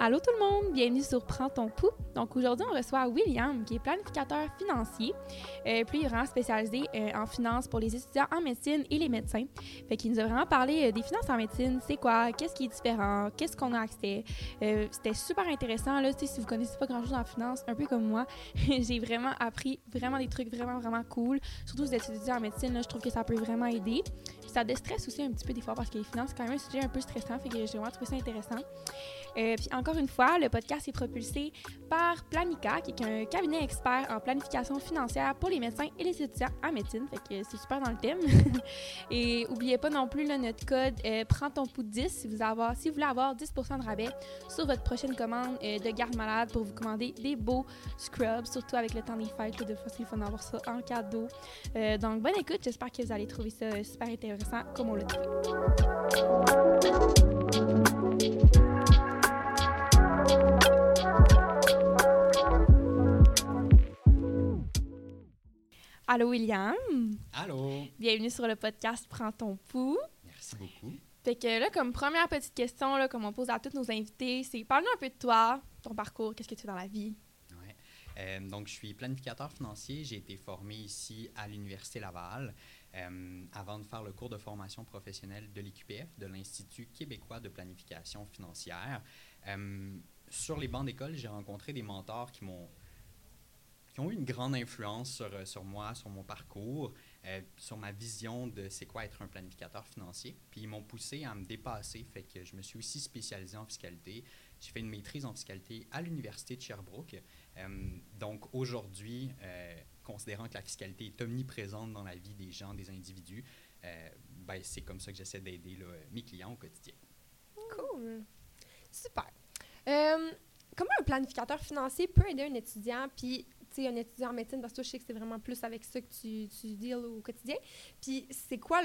Allô tout le monde, bienvenue sur Prends ton pouls. Donc aujourd'hui, on reçoit William, qui est planificateur financier, euh, puis il est vraiment spécialisé euh, en finance pour les étudiants en médecine et les médecins. Fait qu'il nous a vraiment parlé euh, des finances en médecine, c'est quoi, qu'est-ce qui est différent, qu'est-ce qu'on a accès? Euh, C'était super intéressant, là, si vous connaissez pas grand-chose en finance, un peu comme moi, j'ai vraiment appris vraiment des trucs vraiment, vraiment cool. Surtout si vous êtes étudiant en médecine, là, je trouve que ça peut vraiment aider. Puis ça déstresse aussi un petit peu des fois parce que les finances, c'est quand même un sujet un peu stressant, fait que j'ai vraiment trouvé ça intéressant. Euh, puis encore une fois, le podcast est propulsé par Planica, qui est un cabinet expert en planification financière pour les médecins et les étudiants en médecine. Fait que c'est super dans le thème. et n'oubliez pas non plus notre code euh, Prends ton pouls 10 si vous, avoir, si vous voulez avoir 10 de rabais sur votre prochaine commande euh, de garde malade pour vous commander des beaux scrubs, surtout avec le temps des fêtes. Là, de fois, c'est le fun d'avoir ça en cadeau. Euh, donc, bonne écoute. J'espère que vous allez trouver ça super intéressant comme on l'a trouvé. Allô William, Allô, bienvenue sur le podcast Prends ton pouls. merci beaucoup. Fait que là, comme première petite question, là, comme on pose à tous nos invités, c'est parle-nous un peu de toi, ton parcours, qu'est-ce que tu fais dans la vie? Ouais. Euh, donc, je suis planificateur financier. J'ai été formé ici à l'Université Laval euh, avant de faire le cours de formation professionnelle de l'IQPF, de l'Institut québécois de planification financière. Euh, sur les bancs d'école, j'ai rencontré des mentors qui m'ont qui ont eu une grande influence sur, euh, sur moi, sur mon parcours, euh, sur ma vision de c'est quoi être un planificateur financier. Puis ils m'ont poussé à me dépasser, fait que je me suis aussi spécialisé en fiscalité. J'ai fait une maîtrise en fiscalité à l'Université de Sherbrooke. Euh, donc aujourd'hui, considérant que la fiscalité est omniprésente dans la vie des gens, des individus, ben, c'est comme ça que j'essaie d'aider mes clients au quotidien. Cool. Super. Comment un planificateur financier peut aider un étudiant, puis un étudiant en médecine, parce que je sais que c'est vraiment plus avec ça que tu, tu deals au quotidien. Puis c'est quoi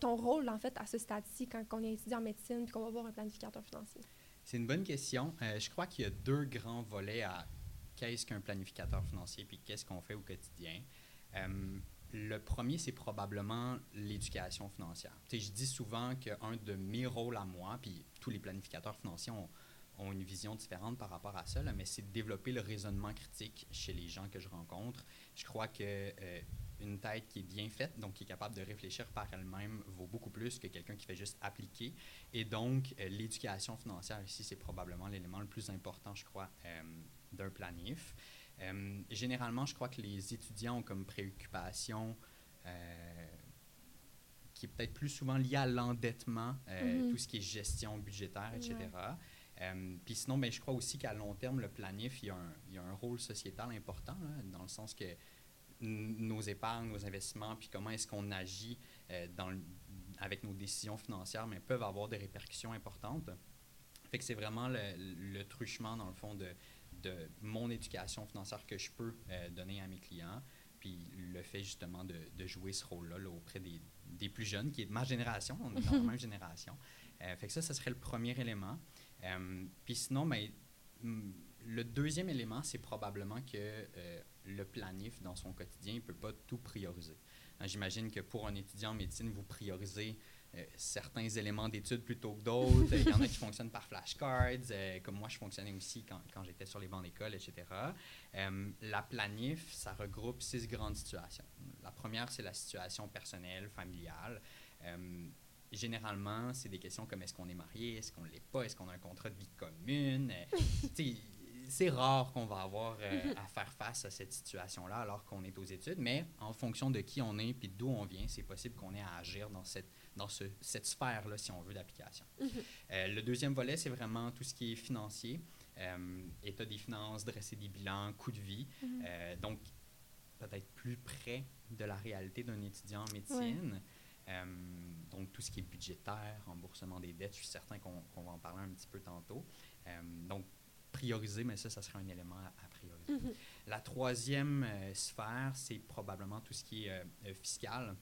ton rôle, en fait, à ce stade-ci, quand on est étudiant en médecine, puis qu'on va voir un planificateur financier? C'est une bonne question. Euh, je crois qu'il y a deux grands volets à qu'est-ce qu'un planificateur financier puis qu'est-ce qu'on fait au quotidien. Euh, le premier, c'est probablement l'éducation financière. Je dis souvent qu'un de mes rôles à moi, puis tous les planificateurs financiers ont, ont une vision différente par rapport à ça, là, mais c'est de développer le raisonnement critique chez les gens que je rencontre. Je crois que euh, une tête qui est bien faite, donc qui est capable de réfléchir par elle-même, vaut beaucoup plus que quelqu'un qui fait juste appliquer. Et donc, euh, l'éducation financière ici, c'est probablement l'élément le plus important, je crois, euh, d'un planif. Généralement, je crois que les étudiants ont comme préoccupation qui est peut-être plus souvent liée à l'endettement, euh, Mhm. tout ce qui est gestion budgétaire, etc. Ouais. Euh, Puis sinon, ben, je crois aussi qu'à long terme, le planif, il y a un, il y a un rôle sociétal important, là, dans le sens que nos épargnes, nos investissements, puis comment est-ce qu'on agit euh, dans le- avec nos décisions financières, mais peuvent avoir des répercussions importantes. Fait que c'est vraiment le, le truchement, dans le fond, de, de mon éducation financière que je peux euh, donner à mes clients, puis le fait justement de, de jouer ce rôle-là là, auprès des, des plus jeunes, qui est de ma génération, on est dans la même génération. Euh, fait que ça, ça serait le premier élément. Euh, puis sinon, ben, mm, le deuxième élément, c'est probablement que euh, le planif dans son quotidien ne peut pas tout prioriser. Hein, J'imagine que pour un étudiant en médecine, vous priorisez euh, certains éléments d'études plutôt que d'autres. Il y en a qui fonctionnent par flashcards, comme moi je fonctionnais aussi quand, j'étais sur les bancs d'école, etc. La planif, ça regroupe six grandes situations. La première, c'est la situation personnelle, familiale. Généralement, c'est des questions comme est-ce qu'on est marié, est-ce qu'on ne l'est pas, est-ce qu'on a un contrat de vie commune? Euh, c'est rare qu'on va avoir euh, à faire face à cette situation-là alors qu'on est aux études, mais en fonction de qui on est puis d'où on vient, c'est possible qu'on ait à agir dans cette, dans ce- cette sphère-là, si on veut, d'application. Euh, le deuxième volet, c'est vraiment tout ce qui est financier, euh, état des finances, dresser des bilans, coût de vie. Euh, donc, peut-être plus près de la réalité d'un étudiant en médecine. Donc, tout ce qui est budgétaire, remboursement des dettes, je suis certain qu'on va en parler un petit peu tantôt. Euh, donc, prioriser, mais ça, ça serait un élément à, à prioriser. La troisième euh, sphère, c'est probablement tout ce qui est euh, euh, fiscal.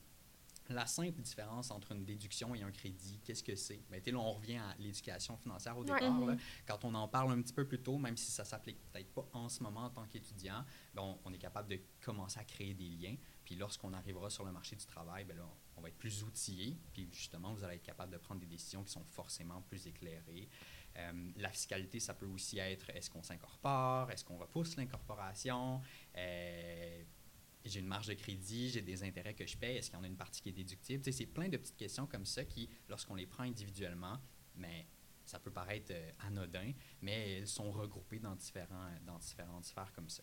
La simple différence entre une déduction et un crédit, qu'est-ce que c'est? Ben, là, on revient à l'éducation financière au départ. Mhm. là. Quand on en parle un petit peu plus tôt, même si ça s'applique peut-être pas en ce moment en tant qu'étudiant, ben, on, on est capable de commencer à créer des liens. Puis lorsqu'on arrivera sur le marché du travail, ben là, on va être plus outillé. Puis justement, vous allez être capable de prendre des décisions qui sont forcément plus éclairées. Euh, la fiscalité, ça peut aussi être est-ce qu'on s'incorpore, est-ce qu'on repousse l'incorporation, euh, j'ai une marge de crédit, j'ai des intérêts que je paye, est-ce qu'il y en a une partie qui est déductible? Tu c'est plein de petites questions comme ça qui, lorsqu'on les prend individuellement, mais ça peut paraître euh, anodin, mais elles sont regroupées dans, différents, dans différentes sphères comme ça.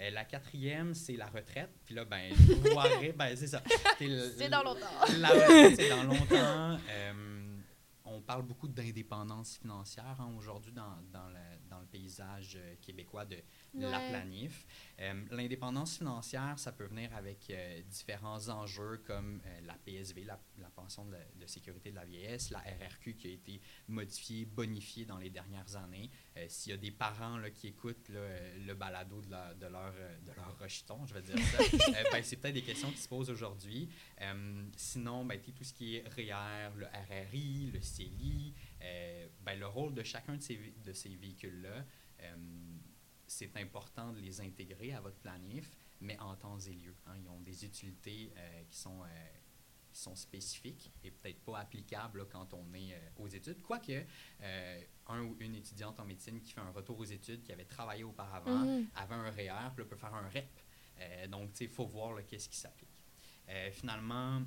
Euh, la quatrième, c'est la retraite. Puis là, ben, voirez, ben, c'est ça. C'est dans longtemps. La retraite, c'est dans longtemps. Euh, on parle beaucoup d'indépendance financière hein, aujourd'hui dans, dans, le, le, paysage euh, québécois de, la planif. Euh, l'indépendance financière, ça peut venir avec euh, différents enjeux comme la PSV, la, pension de, sécurité de la vieillesse, la RRQ qui a été modifiée, bonifiée dans les dernières années. S'il y a des parents là, qui écoutent le balado de, la, de, leur, de leur rejeton, je vais dire ça, ben, c'est peut-être des questions qui se posent aujourd'hui. sinon, ben, tout ce qui est REER, le RRI, le euh, ben, le rôle de chacun de ces, de ces véhicules-là, euh, c'est important de les intégrer à votre planif, mais en temps et lieu. Hein. Ils ont des utilités euh, qui, sont, qui sont spécifiques et peut-être pas applicables quand on est aux études. Quoique, un ou une étudiante en médecine qui fait un retour aux études, qui avait travaillé auparavant, mm-hmm. avait un REER, puis peut faire un REP. donc, il faut voir qu'est-ce qui s'applique. finalement,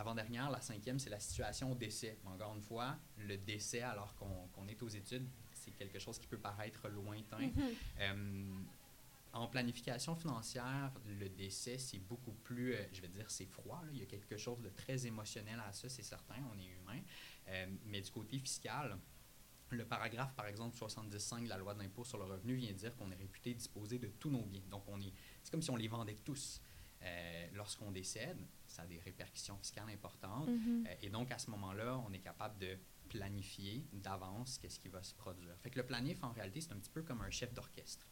L'avant-dernière, la cinquième, c'est la situation au décès. Encore une fois, le décès alors qu'on est aux études, c'est quelque chose qui peut paraître lointain. Mm-hmm. Euh, en planification financière, le décès, c'est beaucoup plus, euh, je vais dire, c'est froid. Il y a quelque chose de très émotionnel à ça, c'est certain, on est humain. Euh, mais du côté fiscal, le paragraphe, par exemple, 75 de la loi de l'impôt sur le revenu vient dire qu'on est réputé disposer de tous nos biens. Donc, on est, c'est comme si on les vendait tous. lorsqu'on décède, ça a des répercussions fiscales importantes. Mm-hmm. Euh, et donc, à ce moment-là, on est capable de planifier d'avance qu'est-ce qui va se produire. Fait que le planif, en réalité, c'est un petit peu comme un chef d'orchestre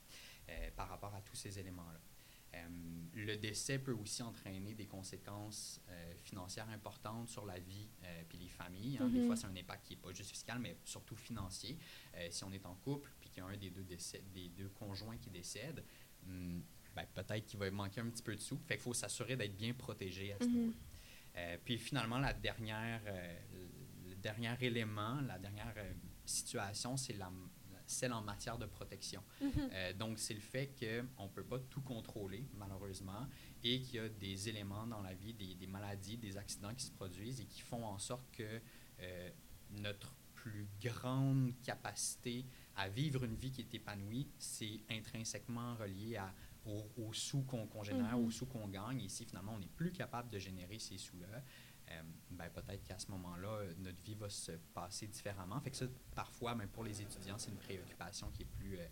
euh, par rapport à tous ces éléments-là. Euh, le décès peut aussi entraîner des conséquences financières importantes sur la vie et puis les familles. Hein. Des mm-hmm. fois, c'est un impact qui n'est pas juste fiscal, mais surtout financier. si on est en couple puis qu'il y a un des deux, décès, des deux conjoints qui décède, hmm, ben, peut-être qu'il va manquer un petit peu de sous. Fait qu'il faut s'assurer d'être bien protégé à ce mhm. niveau euh, puis finalement, la dernière, euh, le dernier élément, la dernière euh, situation, c'est la, celle en matière de protection. Mhm. donc, c'est le fait qu'on ne peut pas tout contrôler, malheureusement, et qu'il y a des éléments dans la vie, des, des, maladies, des accidents qui se produisent et qui font en sorte que notre plus grande capacité à vivre une vie qui est épanouie, c'est intrinsèquement relié à aux, sous qu'on génère, aux mm-hmm. sous qu'on gagne. Ici, finalement, on n'est plus capable de générer ces sous-là. Euh, ben, peut-être qu'à ce moment-là, notre vie va se passer différemment. Fait que ça, parfois, même pour les étudiants, c'est une préoccupation qui est plus, euh,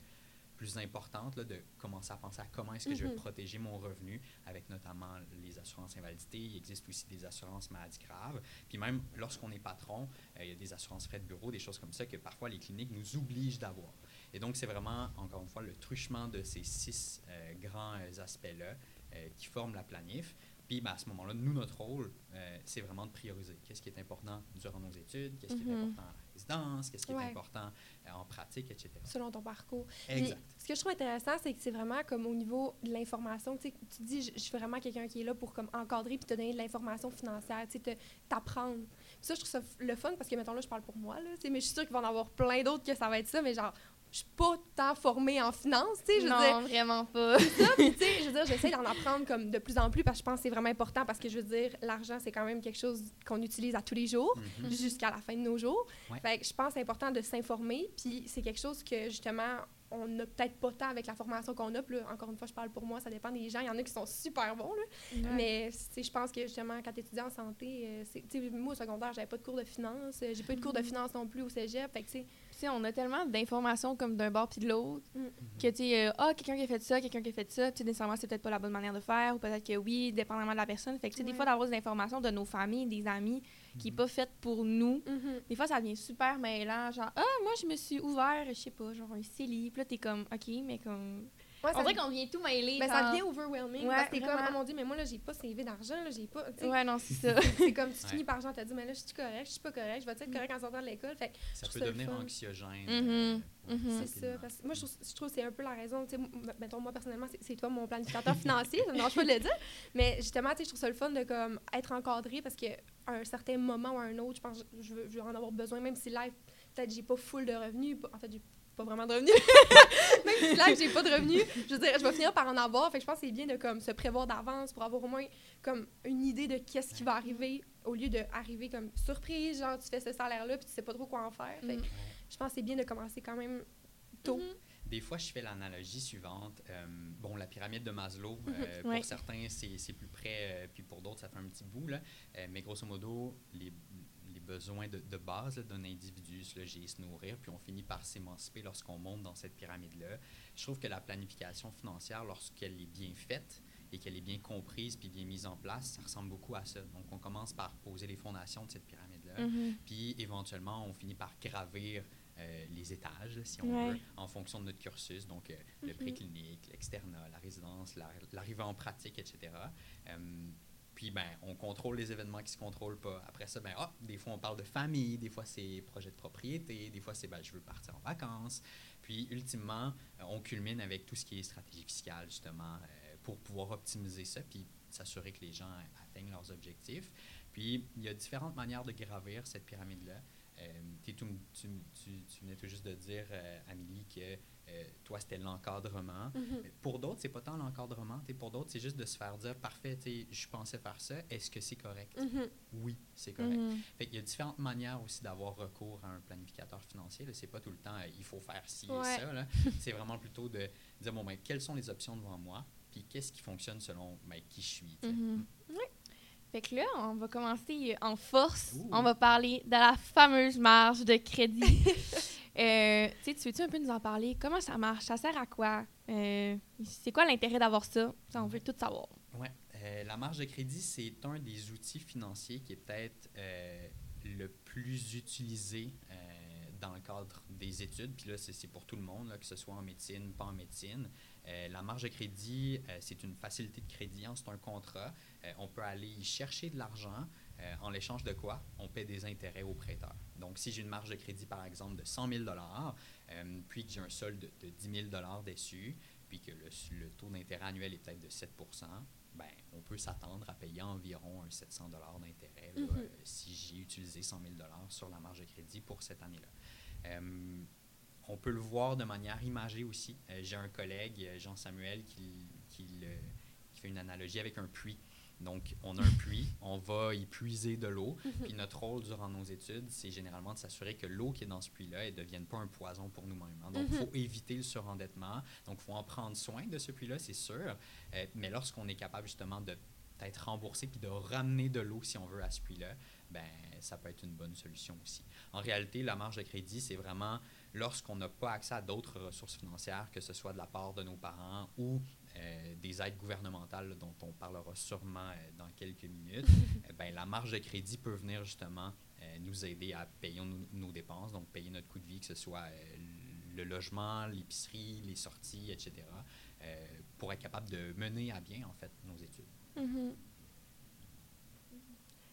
plus importante là, de commencer à penser à comment est-ce que je vais mm-hmm. protéger mon revenu avec notamment les assurances invalidité. Il existe aussi des assurances maladies graves. Puis même lorsqu'on est patron, euh, il y a des assurances frais de bureau, des choses comme ça que parfois les cliniques nous obligent d'avoir. Et donc, c'est vraiment, encore une fois, le truchement de ces six euh, grands euh, aspects-là euh, qui forment la planif. Puis, ben, à ce moment-là, nous, notre rôle, c'est vraiment de prioriser. Qu'est-ce qui est important durant nos études, qu'est-ce qui est mm-hmm. important en résidence, qu'est-ce qui est important en pratique, etc. Selon ton parcours. Exact. ce que je trouve intéressant, c'est que c'est vraiment comme au niveau de l'information. Tu dis, je, suis vraiment quelqu'un qui est là pour comme encadrer puis te donner de l'information financière, t'apprendre. Ça, je trouve ça le fun parce que, mettons, là, je parle pour moi, là, mais je suis sûre qu'il va en avoir plein d'autres que ça va être ça, mais genre, je suis pas tant formée en finance, tu sais, je non, veux dire. vraiment pas. ça, tu sais, je veux dire, j'essaie d'en apprendre comme de plus en plus parce que je pense que c'est vraiment important parce que je veux dire, l'argent, c'est quand même quelque chose qu'on utilise à tous les jours mhm. jusqu'à la fin de nos jours. Fait que je pense que c'est important de s'informer, puis c'est quelque chose que justement on n'a peut-être pas tant avec la formation qu'on a. Puis encore une fois, je parle pour moi, ça dépend des gens. Il y en a qui sont super bons. Là. Mais je pense que justement, quand tu étudies en santé, euh, moi au secondaire, j'avais pas de cours de finance. J'ai pas eu de cours de mhm. finance non plus au cégep. Fait que, on a tellement d'informations comme d'un bord puis de l'autre mm. que tu sais, euh, ah, quelqu'un qui a fait ça, quelqu'un qui a fait ça, tu sais, nécessairement, c'est peut-être pas la bonne manière de faire ou peut-être que oui, dépendamment de la personne. Fait que, des fois, d'avoir des informations de nos familles, des amis qui n'est mm-hmm. pas faite pour nous, mm-hmm. des fois, ça devient super mêlant. Genre, ah, moi, je me suis ouvert, je sais pas, genre un CELI. Puis là, t'es comme, OK, mais comme on dirait qu'on vient tout mêler. Ben, ça devient overwhelming. parce que t'es comme, oh mon Dieu, mais moi, là, j'ai pas CV d'argent, là, j'ai pas. Ouais, non, c'est ça. c'est comme, tu finis par genre, t'as dit, mais là, je suis correct, je suis pas correct, je vais être correct en sortant de l'école. Fait ça peut devenir anxiogène. Mm-hmm. Euh, mm-hmm. C'est ça. Parce que moi, je trouve, que c'est un peu la raison. Tu sais, mettons, moi, personnellement, c'est toi mon planificateur financier, ça ne marche pas de le dire. Mais justement, tu sais, je trouve ça le fun de comme, être encadré parce qu'à un certain moment ou à un autre, je pense que je veux, je veux en avoir besoin, même si life peut-être j'ai pas full de revenus. En fait, j'ai pas vraiment de revenus. Là, j'ai pas de revenus, je veux dire, je vais finir par en avoir. Fait que je pense que c'est bien de comme, se prévoir d'avance pour avoir au moins comme, une idée de qu'est-ce qui va arriver au lieu d'arriver comme surprise, genre tu fais ce salaire-là puis tu sais pas trop quoi en faire. Fait Mhm. je pense que c'est bien de commencer quand même tôt. Mhm. Des fois, je fais l'analogie suivante. Euh, bon, la pyramide de Maslow, euh, Ouais. pour certains, c'est c'est plus près, euh, puis pour d'autres, ça fait un petit bout. Là. Euh, mais grosso modo, les besoins de, de base d'un individu, se loger se nourrir, puis on finit par s'émanciper lorsqu'on monte dans cette pyramide-là. Je trouve que la planification financière, lorsqu'elle est bien faite et qu'elle est bien comprise puis bien mise en place, ça ressemble beaucoup à ça. Donc, on commence par poser les fondations de cette pyramide-là. Mhm. Puis éventuellement, on finit par gravir euh, les étages, si on Ouais. veut, en fonction de notre cursus. Donc, euh, le Mhm. préclinique, l'externat, la résidence, la- l'arrivée en pratique, etc. Euh, puis, ben, on contrôle les événements qui se contrôlent pas. Après ça, ben, ah, des fois, on parle de famille, des fois, c'est projet de propriété, des fois, c'est, ben, je veux partir en vacances. Puis, ultimement, euh, on culmine avec tout ce qui est stratégie fiscale, justement, euh, pour pouvoir optimiser ça, puis s'assurer que les gens atteignent leurs objectifs. Puis, il y a différentes manières de gravir cette pyramide-là. Euh, tu, tout juste de dire, euh, Amélie, que euh, toi, c'était l'encadrement. Mhm. Pour d'autres, c'est pas tant l'encadrement. Pour d'autres, c'est juste de se faire dire, parfait, je pensais faire ça, est-ce que c'est correct? Mhm. Oui, c'est correct. Mhm. Fait qu'il y a différentes manières aussi d'avoir recours à un planificateur financier. C'est pas tout le temps, euh, il faut faire ci Ouais. et ça. c'est vraiment plutôt de dire, bon, ben, quelles sont les options devant moi? Puis qu'est-ce qui fonctionne selon ben, qui je suis? t'sais. Ouais. Fait que là, on va commencer en force. Ouh. On va parler de la fameuse marge de crédit. Euh, tu veux-tu un peu nous en parler? Comment ça marche? Ça sert à quoi? Euh, c'est quoi l'intérêt d'avoir ça? Ça, on veut tout savoir. Ouais. Euh, la marge de crédit, c'est un des outils financiers qui est peut-être le plus utilisé dans le cadre des études. Puis là, c'est c'est pour tout le monde, là, que ce soit en médecine, pas en médecine. Euh, la marge de crédit, euh, c'est une facilité de crédit, hein, c'est un contrat. Euh, on peut aller y chercher de l'argent. en l'échange de quoi? On paie des intérêts au prêteur. Donc, si j'ai une marge de crédit, par exemple, de 100 000 euh, puis que j'ai un solde de, de 10 000 dessus, puis que le, le taux d'intérêt annuel est peut-être de 7 ben, on peut s'attendre à payer environ un 700 d'intérêt Mhm. si j'ai utilisé 100 000 sur la marge de crédit pour cette année-là. Euh, on peut le voir de manière imagée aussi. Euh, j'ai un collègue, euh, Jean-Samuel, qui, qui, le- qui fait une analogie avec un puits. Donc, on a un puits, on va y puiser de l'eau, puis notre rôle durant nos études, c'est généralement de s'assurer que l'eau qui est dans ce puits-là, elle ne devienne pas un poison pour nous-mêmes. hein. Donc, il faut éviter le surendettement. Donc, il faut en prendre soin de ce puits-là, c'est sûr. Euh, mais lorsqu'on est capable justement de peut-être rembourser puis de ramener de l'eau, si on veut, à ce puits-là, ben, ça peut être une bonne solution aussi. En réalité, la marge de crédit, c'est vraiment lorsqu'on n'a pas accès à d'autres ressources financières, que ce soit de la part de nos parents ou euh, des aides gouvernementales là, dont on parlera sûrement euh, dans quelques minutes, euh, ben, la marge de crédit peut venir justement euh, nous aider à payer nos, nos dépenses, donc payer notre coût de vie, que ce soit le logement, l'épicerie, les sorties, etc., pour être capable de mener à bien, en fait, nos études. Mhm.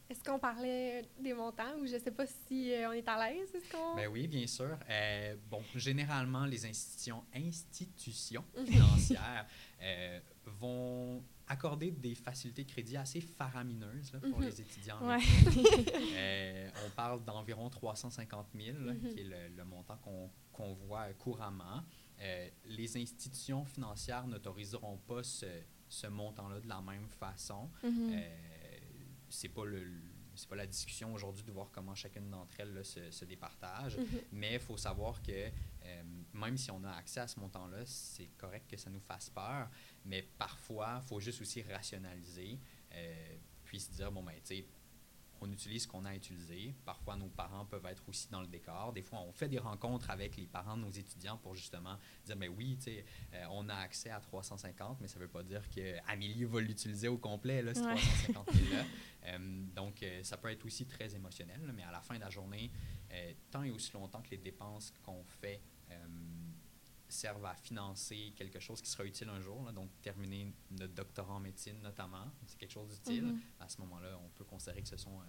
Est-ce qu'on parlait des montants ou je sais pas si euh, on est à l'aise? Est-ce qu'on... Ben oui, bien sûr. Euh, bon, généralement, les institutions, institutions Mhm. financières euh, vont accorder des facilités de crédit assez faramineuses là, pour Mhm. les étudiants. Ouais. Euh, on parle d'environ 350 000, là, Mhm. qui est le, le montant qu'on voit couramment. Euh, les institutions financières n'autoriseront pas ce, ce montant-là de la même façon. Mhm. Euh, c'est pas le c'est pas la discussion aujourd'hui de voir comment chacune d'entre elles là, se, se départage, Mhm. mais il faut savoir que euh, même si on a accès à ce montant-là, c'est correct que ça nous fasse peur, mais parfois, il faut juste aussi rationaliser, euh, puis se dire, bon, ben, tu sais, on utilise ce qu'on a à utiliser. Parfois, nos parents peuvent être aussi dans le décor. Des fois, on fait des rencontres avec les parents de nos étudiants pour justement dire, mais oui, tu sais, euh, on a accès à 350, mais ça ne veut pas dire qu'Amélie va l'utiliser au complet, là, ce Ouais. 350 000-là. Euh, donc, euh, ça peut être aussi très émotionnel, mais à la fin de la journée, tant et aussi longtemps que les dépenses qu'on fait servent à financer quelque chose qui sera utile un jour, là, donc terminer notre doctorat en médecine notamment, c'est quelque chose d'utile, Mhm. à ce moment-là, on peut considérer que ce sont euh,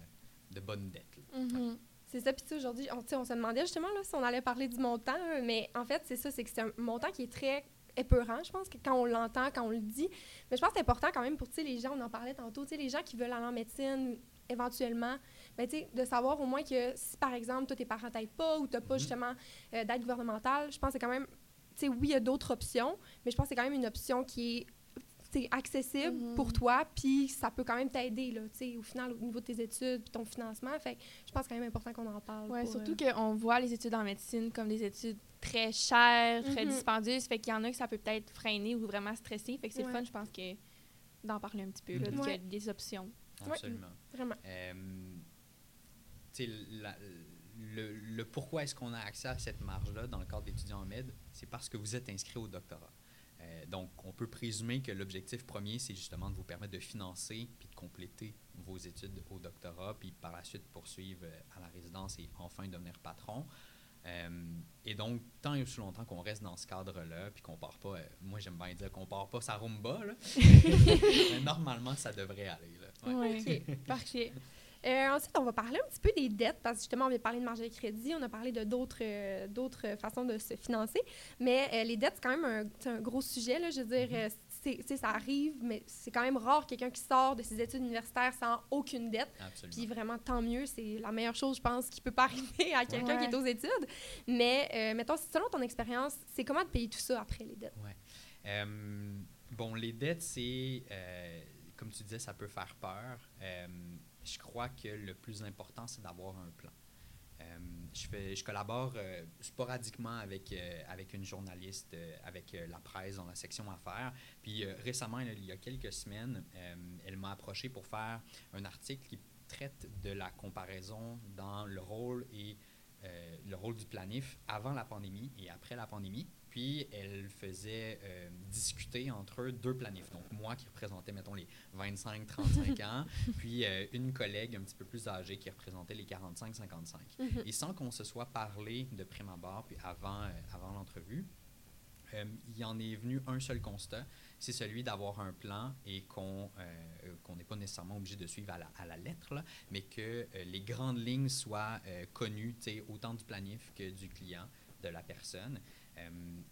de bonnes dettes. Mhm. C'est ça, puis tu sais, aujourd'hui, on, se demandait justement là, si on allait parler du montant, euh, mais en fait, c'est ça, c'est que c'est un montant qui est très épeurant, je pense, que quand on l'entend, quand on le dit. Mais je pense que c'est important quand même pour les gens, on en parlait tantôt, les gens qui veulent aller en médecine, éventuellement, ben, de savoir au moins que si, par exemple, toi, tes parents t'aident pas ou tu n'as pas Mhm. justement euh, d'aide gouvernementale, je pense que c'est quand même, sais, oui, il y a d'autres options, mais je pense que c'est quand même une option qui est accessible Mhm. pour toi, puis ça peut quand même t'aider, là, tu sais, au final, au niveau de tes études, puis ton financement. Fait que je pense quand même important qu'on en parle. Ouais, pour, surtout euh, qu'on voit les études en médecine comme des études très chères, très Mhm. dispendieuses. Fait qu'il y en a que ça peut peut-être freiner ou vraiment stresser. Fait que c'est Ouais. le fun, je pense, que d'en parler un petit peu, là, Mhm. qu'il y a Ouais. des options. Ouais. Absolument. Vraiment. Euh, tu sais, la- le, le pourquoi est-ce qu'on a accès à cette marge-là dans le cadre d'étudiants en med, c'est parce que vous êtes inscrit au doctorat. Euh, donc, on peut présumer que l'objectif premier, c'est justement de vous permettre de financer puis de compléter vos études au doctorat, puis par la suite poursuivre euh, à la résidence et enfin devenir patron. Euh, et donc, tant et aussi longtemps qu'on reste dans ce cadre-là, puis qu'on part pas, euh, moi j'aime bien dire qu'on part pas sa rumba, là, mais normalement ça devrait aller. Là. Ouais. Ouais. Parfait. Euh, ensuite, on va parler un petit peu des dettes, parce que justement, on vient de parler de marge de crédit, on a parlé de d'autres euh, d'autres façons de se financer. Mais euh, les dettes, c'est quand même un, c'est un gros sujet. Là, je veux dire, euh, c'est- ça arrive, mais c'est quand même rare quelqu'un qui sort de ses études universitaires sans aucune dette. Absolument. Puis vraiment, tant mieux. C'est la meilleure chose, je pense, qui peut pas arriver à quelqu'un Ouais. qui est aux études. Mais, euh, mettons, selon ton expérience, c'est comment de payer tout ça après les dettes? Euh, bon, les dettes, c'est, euh, comme tu disais, ça peut faire peur. Je crois que le plus important, c'est d'avoir un plan. Euh, je, fais, je collabore euh, sporadiquement avec, euh, avec une journaliste, avec la presse dans la section affaires. Puis récemment, il y a quelques semaines, elle m'a approché pour faire un article qui traite de la comparaison dans le rôle et euh, le rôle du planif avant la pandémie et après la pandémie. Puis elle faisait euh, discuter entre eux deux planifs. Donc moi qui représentais, mettons, les 25-35 ans, puis euh, une collègue un petit peu plus âgée qui représentait les 45-55. Et sans qu'on se soit parlé de prime abord, puis avant, avant l'entrevue, euh, il y en est venu un seul constat, c'est celui d'avoir un plan et qu'on euh, n'est pas nécessairement obligé de suivre à la, à la lettre, là, mais que euh, les grandes lignes soient euh, connues, autant du planif que du client, de la personne.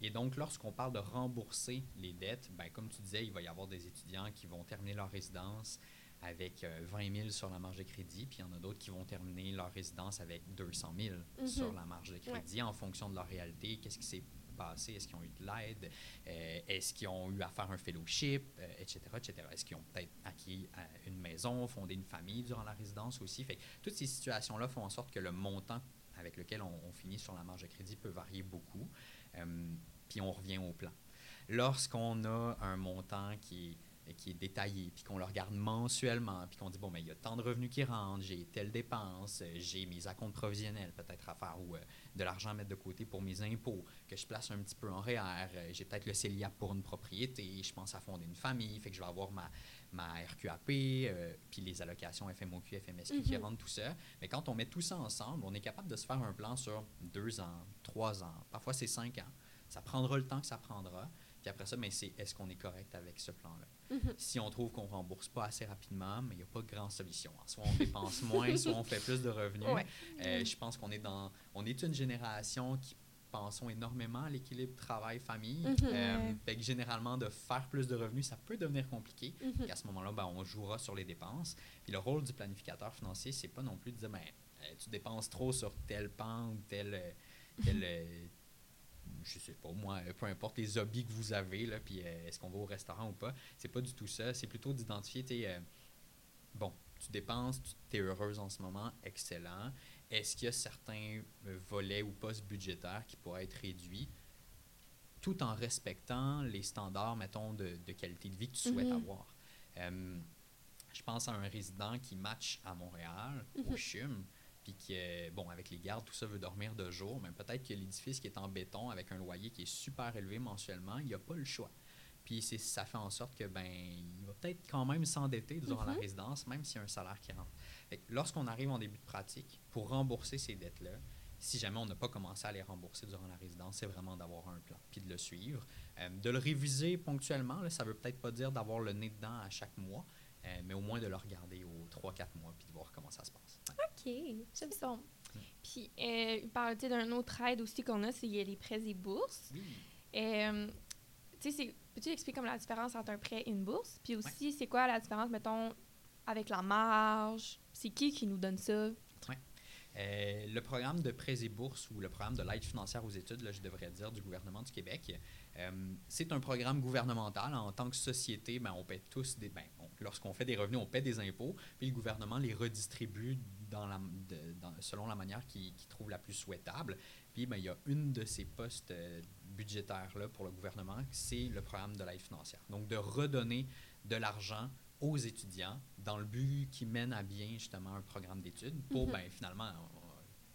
Et donc, lorsqu'on parle de rembourser les dettes, ben, comme tu disais, il va y avoir des étudiants qui vont terminer leur résidence avec euh, 20 000 sur la marge de crédit, puis il y en a d'autres qui vont terminer leur résidence avec 200 000 Mhm. sur la marge de crédit en fonction de leur réalité. Qu'est-ce qui s'est passé? Est-ce qu'ils ont eu de l'aide? Euh, Est-ce qu'ils ont eu à faire un fellowship? Euh, etc., etc. Est-ce qu'ils ont peut-être acquis euh, une maison, fondé une famille durant la résidence aussi? Fait toutes ces situations-là font en sorte que le montant avec lequel on, on finit sur la marge de crédit peut varier beaucoup. Puis on revient au plan. Lorsqu'on a un montant qui est, qui est détaillé, puis qu'on le regarde mensuellement, puis qu'on dit, bon, mais il y a tant de revenus qui rentrent, j'ai telle dépense, j'ai mes acomptes provisionnels peut-être à faire, ou euh, de l'argent à mettre de côté pour mes impôts, que je place un petit peu en REER, euh, j'ai peut-être le CELIAP pour une propriété, je pense à fonder une famille, fait que je vais avoir ma, ma RQAP, euh, puis les allocations FMOQ, FMSQ qui Mhm. rentrent tout ça. Mais quand on met tout ça ensemble, on est capable de se faire un plan sur deux ans, trois ans, parfois c'est cinq ans. Ça prendra le temps que ça prendra. Puis après ça, mais c'est est-ce qu'on est correct avec ce plan-là? Mhm. Si on trouve qu'on rembourse pas assez rapidement, mais il n'y a pas de grande solution. Soit on dépense moins, soit on fait plus de revenus. Ouais. Euh, je pense qu'on est dans, on est une génération qui pensons énormément à l'équilibre travail-famille. Euh, fait que généralement, de faire plus de revenus, ça peut devenir compliqué. Mhm. Puis à ce moment-là, ben, on jouera sur les dépenses. Puis le rôle du planificateur financier, c'est pas non plus de dire, ben, euh, tu dépenses trop sur tel pan ou tel, tel je sais pas, moi, euh, peu importe les hobbies que vous avez, là, puis euh, est-ce qu'on va au restaurant ou pas, c'est pas du tout ça. C'est plutôt d'identifier, tu euh, bon, tu dépenses, tu es heureuse en ce moment, excellent. Est-ce qu'il y a certains volets ou postes budgétaires qui pourraient être réduits tout en respectant les standards, mettons, de, de qualité de vie que tu souhaites Mhm. avoir? Euh, je pense à un résident qui match à Montréal, au Mhm. CHUM, puis qui, est- bon, avec les gardes, tout ça veut dormir de jour, mais peut-être que l'édifice qui est en béton avec un loyer qui est super élevé mensuellement, il n'y a pas le choix. Puis ça fait en sorte que ben il va peut-être quand même s'endetter durant la Mhm. résidence, même s'il y a un salaire qui rentre. Que Lorsqu'on arrive en début de pratique, pour rembourser ces dettes-là, si jamais on n'a pas commencé à les rembourser durant la résidence, c'est vraiment d'avoir un plan, puis de le suivre. Euh, de le réviser ponctuellement, là, ça veut peut-être pas dire d'avoir le nez dedans à chaque mois, euh, mais au moins de le regarder aux 3-4 mois, puis de voir comment ça se passe. OK. C'est bon. Puis, euh, il parle d'un autre aide aussi qu'on a, c'est les prêts et bourses. Oui. Euh, tu sais, peux-tu expliquer comme la différence entre un prêt et une bourse? Puis aussi, c'est quoi la différence, mettons, avec la marge? C'est qui qui nous donne ça? Euh, le programme de prêts et bourses ou le programme de l'aide financière aux études, là, je devrais dire, du gouvernement du Québec, euh, c'est un programme gouvernemental. En tant que société, ben, on paie tous des. Ben, lorsqu'on fait des revenus, on paie des impôts, puis le gouvernement les redistribue dans la, de- dans- selon la manière qu'il trouve la plus souhaitable. Puis ben, il y a une de ces postes euh, budgétaires-là pour le gouvernement, c'est le programme de l'aide financière. Donc, de redonner de l'argent aux étudiants dans le but qui mène à bien justement un programme d'études pour Mhm. ben, finalement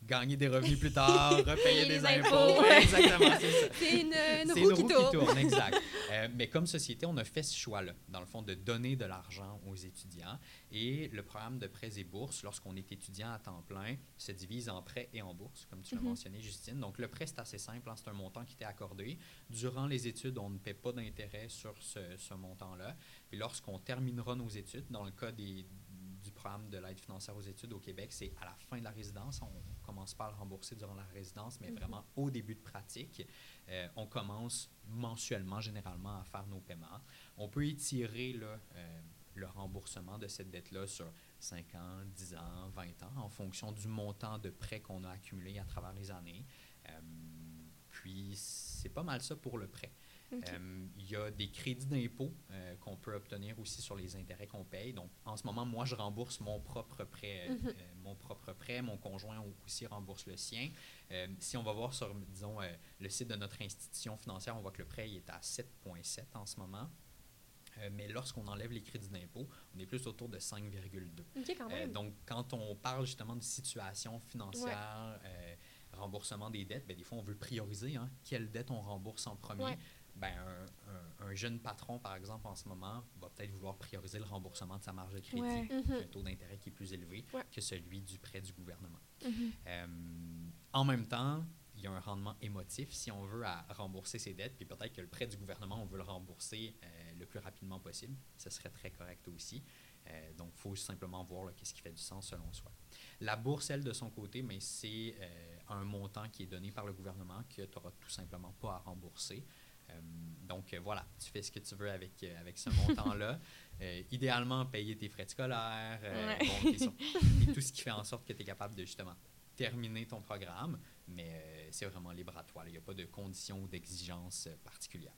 gagner des revenus plus tard, repayer Payer des impôts. impôts. Ouais, Exactement, c'est ça. C'est une, une C'est roue qui tourne. exact. Euh, mais comme société, on a fait ce choix-là, dans le fond, de donner de l'argent aux étudiants. Et le programme de prêts et bourses, lorsqu'on est étudiant à temps plein, se divise en prêts et en bourses, comme tu l'as Mhm. mentionné, Justine. Donc, le prêt, c'est assez simple. hein, c'est un montant qui t'est accordé. Durant les études, on ne paie pas d'intérêt sur ce, ce montant-là. Puis lorsqu'on terminera nos études, dans le cas des, programme de l'aide financière aux études au Québec, c'est à la fin de la résidence. On commence pas à le rembourser durant la résidence, mais Mhm. vraiment au début de pratique. Euh, on commence mensuellement, généralement, à faire nos paiements. On peut étirer là, euh, le remboursement de cette dette-là sur 5 ans, 10 ans, 20 ans, en fonction du montant de prêt qu'on a accumulé à travers les années. Euh, puis, c'est pas mal ça pour le prêt. Euh, Il y a des crédits d'impôt euh, qu'on peut obtenir aussi sur les intérêts qu'on paye. Donc, en ce moment, moi, je rembourse mon propre prêt. euh, Mhm. euh, mon propre prêt, mon conjoint aussi rembourse le sien. Si on va voir sur, disons, le site de notre institution financière, on voit que le prêt il est à 7,7 en ce moment. Mais lorsqu'on enlève les crédits d'impôt, on est plus autour de 5,2. OK, quand Euh, même. donc, quand on parle justement de situation financière, remboursement des dettes, ben, des fois, on veut prioriser hein, quelle dette on rembourse en premier. Ouais. Ben, un, un- un jeune patron, par exemple, en ce moment, va peut-être vouloir prioriser le remboursement de sa marge de crédit, Ouais. Un taux d'intérêt qui est plus élevé Ouais. que celui du prêt du gouvernement. Mhm. Euh, en même temps, il y a un rendement émotif, si on veut, à rembourser ses dettes, puis peut-être que le prêt du gouvernement, on veut le rembourser euh, le plus rapidement possible. Ce serait très correct aussi. Euh, donc, il faut simplement voir qu'est-ce qui fait du sens selon soi. La bourse, elle, de son côté, mais c'est euh, un montant qui est donné par le gouvernement que tu n'auras tout simplement pas à rembourser. Euh, donc, euh, voilà, tu fais ce que tu veux avec, euh, avec ce montant-là. Idéalement, payer tes frais de scolaire, Ouais. bon, tes sur- et tout ce qui fait en sorte que tu es capable de justement terminer ton programme, mais c'est vraiment libre à toi. Il n'y a pas de conditions ou d'exigences particulières.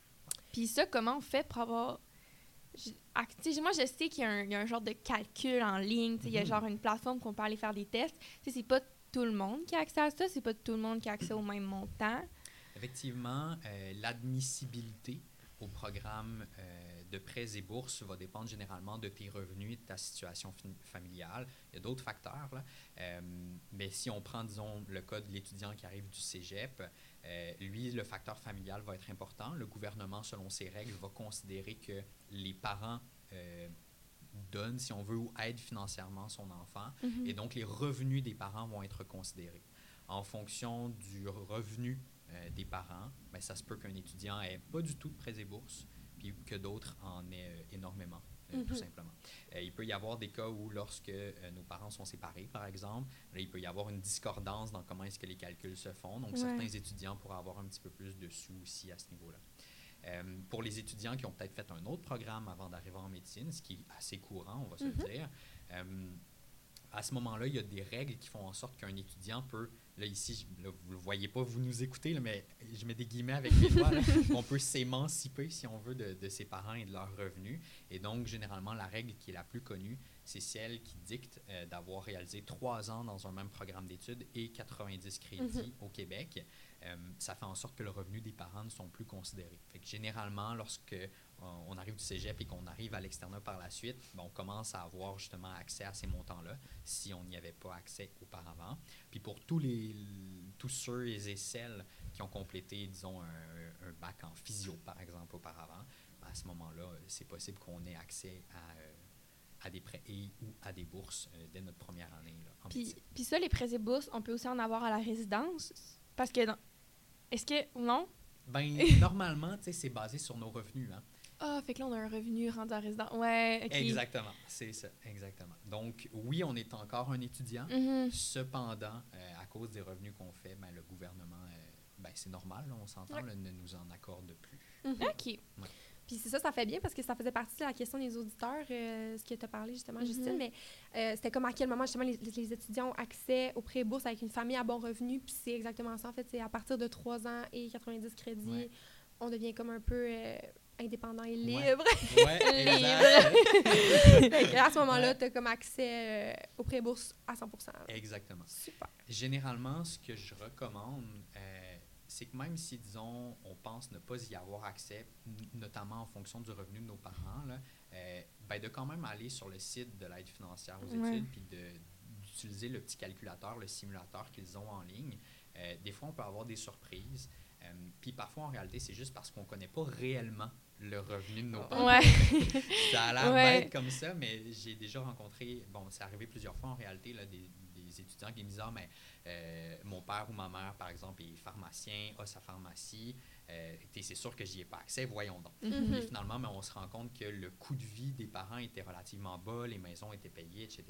Puis ça, comment on fait pour avoir... je- ah, moi, je sais qu'il y, a un- il y a un genre de calcul en ligne. Il y a Mhm. genre une plateforme qu'on peut aller faire des tests. C'est pas tout le monde qui a accès à ça. C'est pas tout le monde qui a accès au même montant. Effectivement, euh, l'admissibilité au programme euh, de prêts et bourses va dépendre généralement de tes revenus et de ta situation familiale. Il y a d'autres facteurs, là. Euh, mais si on prend, disons, le cas de l'étudiant qui arrive du cégep, euh, lui, le facteur familial va être important. Le gouvernement, selon ses règles, va considérer que les parents donnent, si on veut, ou aident financièrement son enfant. Mhm. Et donc, les revenus des parents vont être considérés. En fonction du revenu euh, des parents, ben, ça se peut qu'un étudiant ait pas du tout de prêts et bourses, puis que d'autres en aient euh, énormément, euh, tout Mhm. simplement. Euh, il peut y avoir des cas où, lorsque euh, nos parents sont séparés, par exemple, là, il peut y avoir une discordance dans comment est-ce que les calculs se font. Donc, Ouais. certains étudiants pourraient avoir un petit peu plus de sous aussi à ce niveau-là. Euh, pour les étudiants qui ont peut-être fait un autre programme avant d'arriver en médecine, ce qui est assez courant, on va se Mhm. le dire, euh, à ce moment-là, il y a des règles qui font en sorte qu'un étudiant peut, là ici, là, vous ne le voyez pas, vous nous écoutez, là, mais je mets des guillemets avec mes doigts, là, on peut s'émanciper, si on veut, de, de ses parents et de leurs revenus. Et donc, généralement, la règle qui est la plus connue, c'est celle qui dicte euh, d'avoir réalisé trois ans dans un même programme d'études et 90 crédits au Québec. Euh, ça fait en sorte que le revenu des parents ne sont plus considérés. Fait que généralement, lorsque on arrive du cégep et qu'on arrive à l'externat par la suite, ben, on commence à avoir justement accès à ces montants-là si on n'y avait pas accès auparavant. Puis pour tous, les, tous ceux et celles qui ont complété, disons, un, un bac en physio, par exemple, auparavant, ben, à ce moment-là, euh, c'est possible qu'on ait accès à, euh, à des prêts et ou à des bourses euh, dès notre première année là, en Puis, ça, les prêts et bourses, on peut aussi en avoir à la résidence? Parce que... Est-ce que... Non? Ben, normalement, tu sais, c'est basé sur nos revenus. Hein? Ah, fait que là, on a un revenu rendu à résidence. Ouais, OK. Exactement, c'est ça, exactement. Donc, oui, on est encore un étudiant. Mhm. Cependant, euh, à cause des revenus qu'on fait, ben, le gouvernement, euh, ben, c'est normal, là, on s'entend, Ouais. ne nous en accorde plus. Mhm. OK. Puis Puis c'est ça, ça fait bien parce que ça faisait partie de la question des auditeurs, euh, ce que tu as parlé justement. Justine. Mais euh, c'était comme à quel moment justement les, les étudiants ont accès au prêt bourse avec une famille à bon revenu. Puis c'est exactement ça. En fait, c'est à partir de 3 ans et 90 crédits, Ouais. on devient comme un peu euh, indépendant et Ouais. libre. Ouais, Libre. Fait que à ce moment-là, Ouais. tu as comme accès euh, au prêt bourse à 100 là. Exactement. Super. Généralement, ce que je recommande, euh, c'est que même si, disons, on pense ne pas y avoir accès, notamment en fonction du revenu de nos parents, là, euh, ben de quand même aller sur le site de l'aide financière aux Ouais. études, puis d'utiliser le petit calculateur, le simulateur qu'ils ont en ligne. Euh, des fois, on peut avoir des surprises. Euh, puis parfois, en réalité, c'est juste parce qu'on ne connaît pas réellement le revenu de nos parents. Ouais. Ça a l'air Ouais. bête comme ça, mais j'ai déjà rencontré, bon, c'est arrivé plusieurs fois en réalité, là, des, des étudiants qui me disent Ah, mais euh, mon père ou ma mère, par exemple, est pharmacien, a sa pharmacie, euh, c'est sûr que j'y ai pas accès, voyons donc. Mhm. Et finalement, mais on se rend compte que le coût de vie des parents était relativement bas, les maisons étaient payées, etc.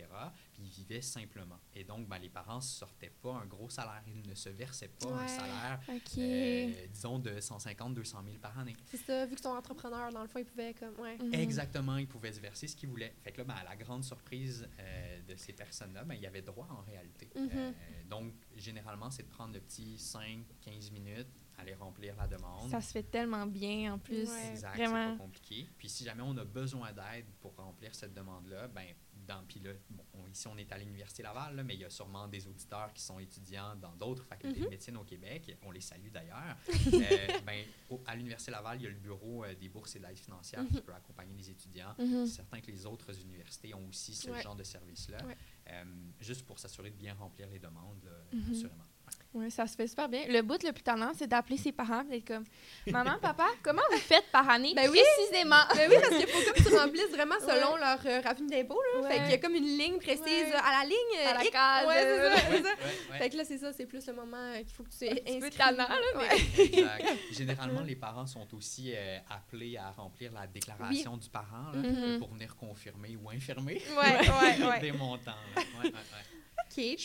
Puis ils vivaient simplement. Et donc, ben, les parents ne sortaient pas un gros salaire, ils ne se versaient pas un salaire, euh, disons, de 150 200 000 par année. C'est ça, vu que sont entrepreneurs, dans le fond, ils pouvaient comme. Ouais. Mhm. Exactement, ils pouvaient se verser ce qu'ils voulaient. Fait que là, ben, à la grande surprise euh, de ces personnes-là, ben, il y avait droit en réalité. Mhm. Euh, donc, généralement, c'est de prendre le petit 5-15 minutes, aller remplir la demande. Ça se fait tellement bien en plus. Ouais. Exact, Vraiment. c'est pas compliqué. Puis si jamais on a besoin d'aide pour remplir cette demande-là, ben dans puis là, bon, on- ici on est à l'université Laval, là, mais il y a sûrement des auditeurs qui sont étudiants dans d'autres facultés Mhm. de médecine au Québec. On les salue d'ailleurs. Euh, ben, au- à l'université Laval, il y a le bureau euh, des bourses et de l'aide financière qui Mhm. peut accompagner les étudiants. Mhm. C'est certain que les autres universités ont aussi ce Ouais. genre de service-là, Ouais. Euh, juste pour s'assurer de bien remplir les demandes, là, Mhm. assurément. Oui, ça se fait super bien. Le bout le plus tendance, c'est d'appeler ses parents et d'être comme Maman, papa, comment vous faites par année? Ben oui. précisément? Ben oui, parce qu'il faut comme tu remplisses vraiment selon leur euh, revenu d'impôt. Là. Fait qu'il y a comme une ligne précise Ouais. euh, à la ligne. euh, À la X. case, Ouais, c'est ça, euh, c'est ça. Ouais, ouais. Fait que là, c'est ça, c'est plus le moment euh, qu'il faut que tu Un aies petit peu inscrit. tannant, là, mais- Ouais. Exact. Généralement, les parents sont aussi euh, appelés à remplir la déclaration du parent là, Mhm. pour venir confirmer ou infirmer Ouais, ouais, ouais. des montants. là. Ouais, ouais, ouais. OK. Il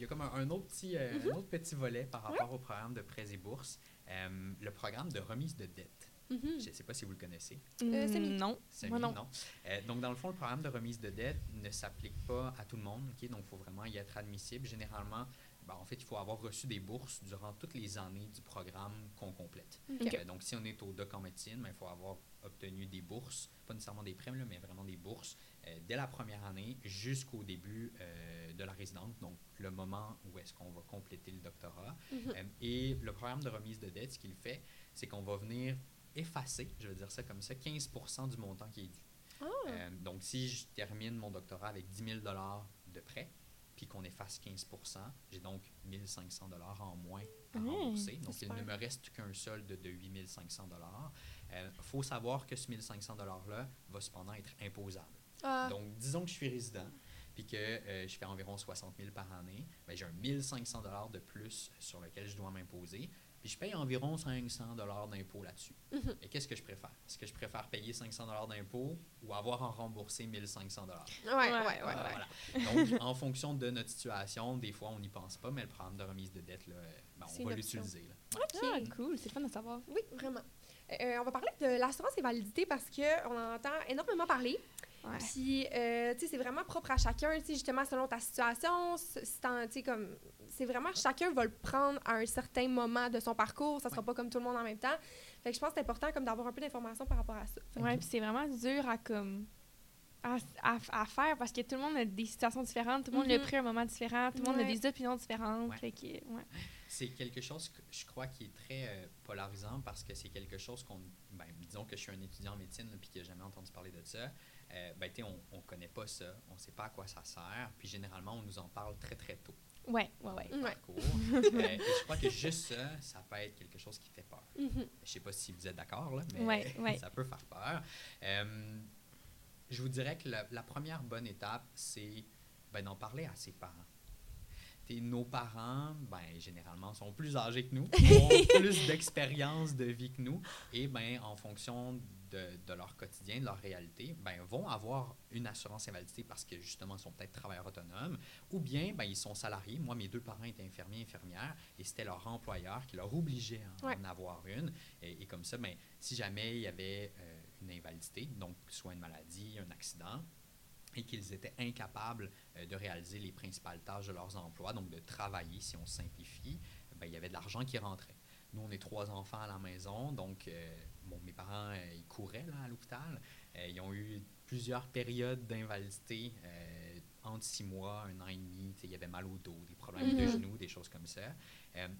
y a comme un, un autre petit, euh, Mhm. un autre petit volet par rapport au programme de prêts et bourses, euh, le programme de remise de dette. Mhm. Je ne sais pas si vous le connaissez. Euh, Mm, Samy? non. Samy, Moi, non. Euh, donc, dans le fond, le programme de remise de dette ne s'applique pas à tout le monde. Donc, il faut vraiment y être admissible. Généralement, ben, en fait, il faut avoir reçu des bourses durant toutes les années du programme qu'on complète. Euh, donc, si on est au doc en médecine, ben, il faut avoir obtenu des bourses, pas nécessairement des primes, là, mais vraiment des bourses euh, dès la première année jusqu'au début euh, de la résidence, donc le moment où est-ce qu'on va compléter le doctorat. Mhm. Euh, et le programme de remise de dette, ce qu'il fait, c'est qu'on va venir effacer, je vais dire ça comme ça, 15% du montant qui est dû. Ah. Euh, donc, si je termine mon doctorat avec 10 000 de prêt, puis qu'on efface 15 j'ai donc 1 500 en moins à Mmh, rembourser. Donc, il ne me reste qu'un solde de 8 500 Il faut savoir que ce 1 500 $-là va cependant être imposable. Ah. Donc, disons que je suis résident, puis que euh, je fais environ 60 000 par année, ben, j'ai un 1 500 de plus sur lequel je dois m'imposer, puis je paye environ 500 d'impôt là-dessus. Mhm. Et qu'est-ce que je préfère? Est-ce que je préfère payer 500 d'impôt ou avoir à rembourser 1500 Ouais, ouais, ouais. Ouais, ouais. Voilà. Donc, en fonction de notre situation, des fois, on n'y pense pas, mais le programme de remise de dette, là, ben, on va l'utiliser. là. OK. Ah, cool, c'est fun de savoir. Oui, vraiment. Euh, on va parler de l'assurance et validité parce qu'on en entend énormément parler. Ouais. Puis, euh, tu sais, c'est vraiment propre à chacun, tu sais, justement, selon ta situation. c'est en- tu sais, comme, c'est vraiment, chacun va le prendre à un certain moment de son parcours. Ça sera Ouais. pas comme tout le monde en même temps. Fait que je pense que c'est important, comme, d'avoir un peu d'informations par rapport à ça. Fait que- Ouais, puis c'est vraiment dur à comme à, à- à faire parce que tout le monde a des situations différentes, tout le monde l'a Mhm. pris à un moment différent, tout le monde a des opinions différentes. Ouais. Fait que, ouais. C'est quelque chose que je crois qui est très euh, polarisant parce que c'est quelque chose qu'on. Ben, disons que je suis un étudiant en médecine et qui n'a jamais entendu parler de ça. Euh, ben, tu sais, on ne connaît pas ça, on ne sait pas à quoi ça sert. Puis généralement, on nous en parle très très tôt parcours. Euh, et je crois que juste ça, ça peut être quelque chose qui fait peur. Mhm. Je ne sais pas si vous êtes d'accord, là, mais Ouais, ouais. ça peut faire peur. Euh, je vous dirais que la, la première bonne étape, c'est ben, d'en parler à ses parents. Nos parents, ben, généralement, sont plus âgés que nous, ont plus d'expérience de vie que nous, et ben, en fonction de, de, leur quotidien, de leur réalité, ben, vont avoir une assurance invalidité parce que justement, ils sont peut-être travailleurs autonomes, ou bien ben, ils sont salariés. Moi, mes deux parents étaient infirmiers, infirmières, et c'était leur employeur qui leur obligeait à en, avoir une. Et, comme ça, ben, si jamais il y avait euh, une invalidité, donc soit une maladie, un accident, et qu'ils étaient incapables euh, de réaliser les principales tâches de leurs emplois, donc de travailler, si on simplifie, ben, il y avait de l'argent qui rentrait. Nous, on est trois enfants à la maison, donc euh, bon, mes parents, euh, ils couraient là, à l'hôpital. ils ont eu plusieurs périodes d'invalidité, entre six mois, un an et demi. Il y avait mal au dos, des problèmes de mm-hmm. genoux, des choses comme ça.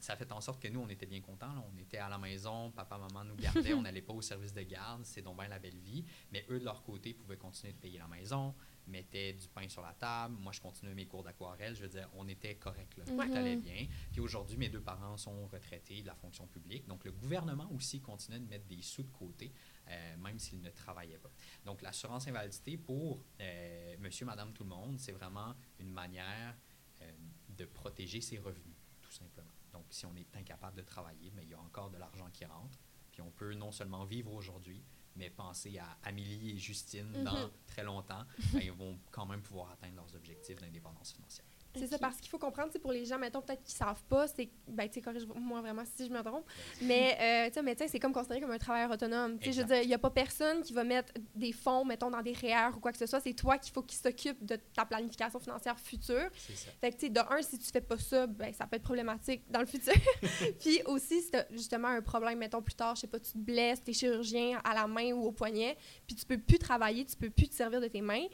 ça a fait en sorte que nous, on était bien contents. On était à la maison, papa, maman nous gardaient, on n'allait pas au service de garde, c'est donc bien la belle vie. Mais eux, de leur côté, pouvaient continuer de payer la maison, mettait du pain sur la table. Moi, je continuais mes cours d'aquarelle. Je veux dire, on était correct, là. Tout allait bien. Puis aujourd'hui, mes deux parents sont retraités de la fonction publique. Donc, le gouvernement aussi continuait de mettre des sous de côté, euh, même s'ils ne travaillaient pas. Donc, l'assurance invalidité pour euh, monsieur, madame, tout le monde, c'est vraiment une manière euh, de protéger ses revenus, tout simplement. Donc, si on est incapable de travailler, mais il y a encore de l'argent qui rentre. Puis on peut non seulement vivre aujourd'hui, mais penser à Amélie et Justine dans mm-hmm. très longtemps, ben, ils vont quand même pouvoir atteindre leurs objectifs d'indépendance financière. C'est ça, parce qu'il faut comprendre, pour les gens, mettons, peut-être qui ne savent pas, c'est, ben, tu sais, corrige-moi vraiment si je me trompe, mais, euh, tu sais, médecin, c'est comme considéré comme un travailleur autonome. Tu sais, je veux dire, il n'y a pas personne qui va mettre des fonds, mettons, dans des REER ou quoi que ce soit. C'est toi qu'il faut qu'il s'occupe de ta planification financière future. C'est ça. Fait que, tu sais, de un, si tu fais pas ça, ben, ça peut être problématique dans le futur. Puis aussi, si tu as justement un problème, mettons, plus tard, je sais pas, tu te blesses, tu es chirurgien à la main ou au poignet, puis tu peux plus travailler, tu peux plus te servir de tes mains,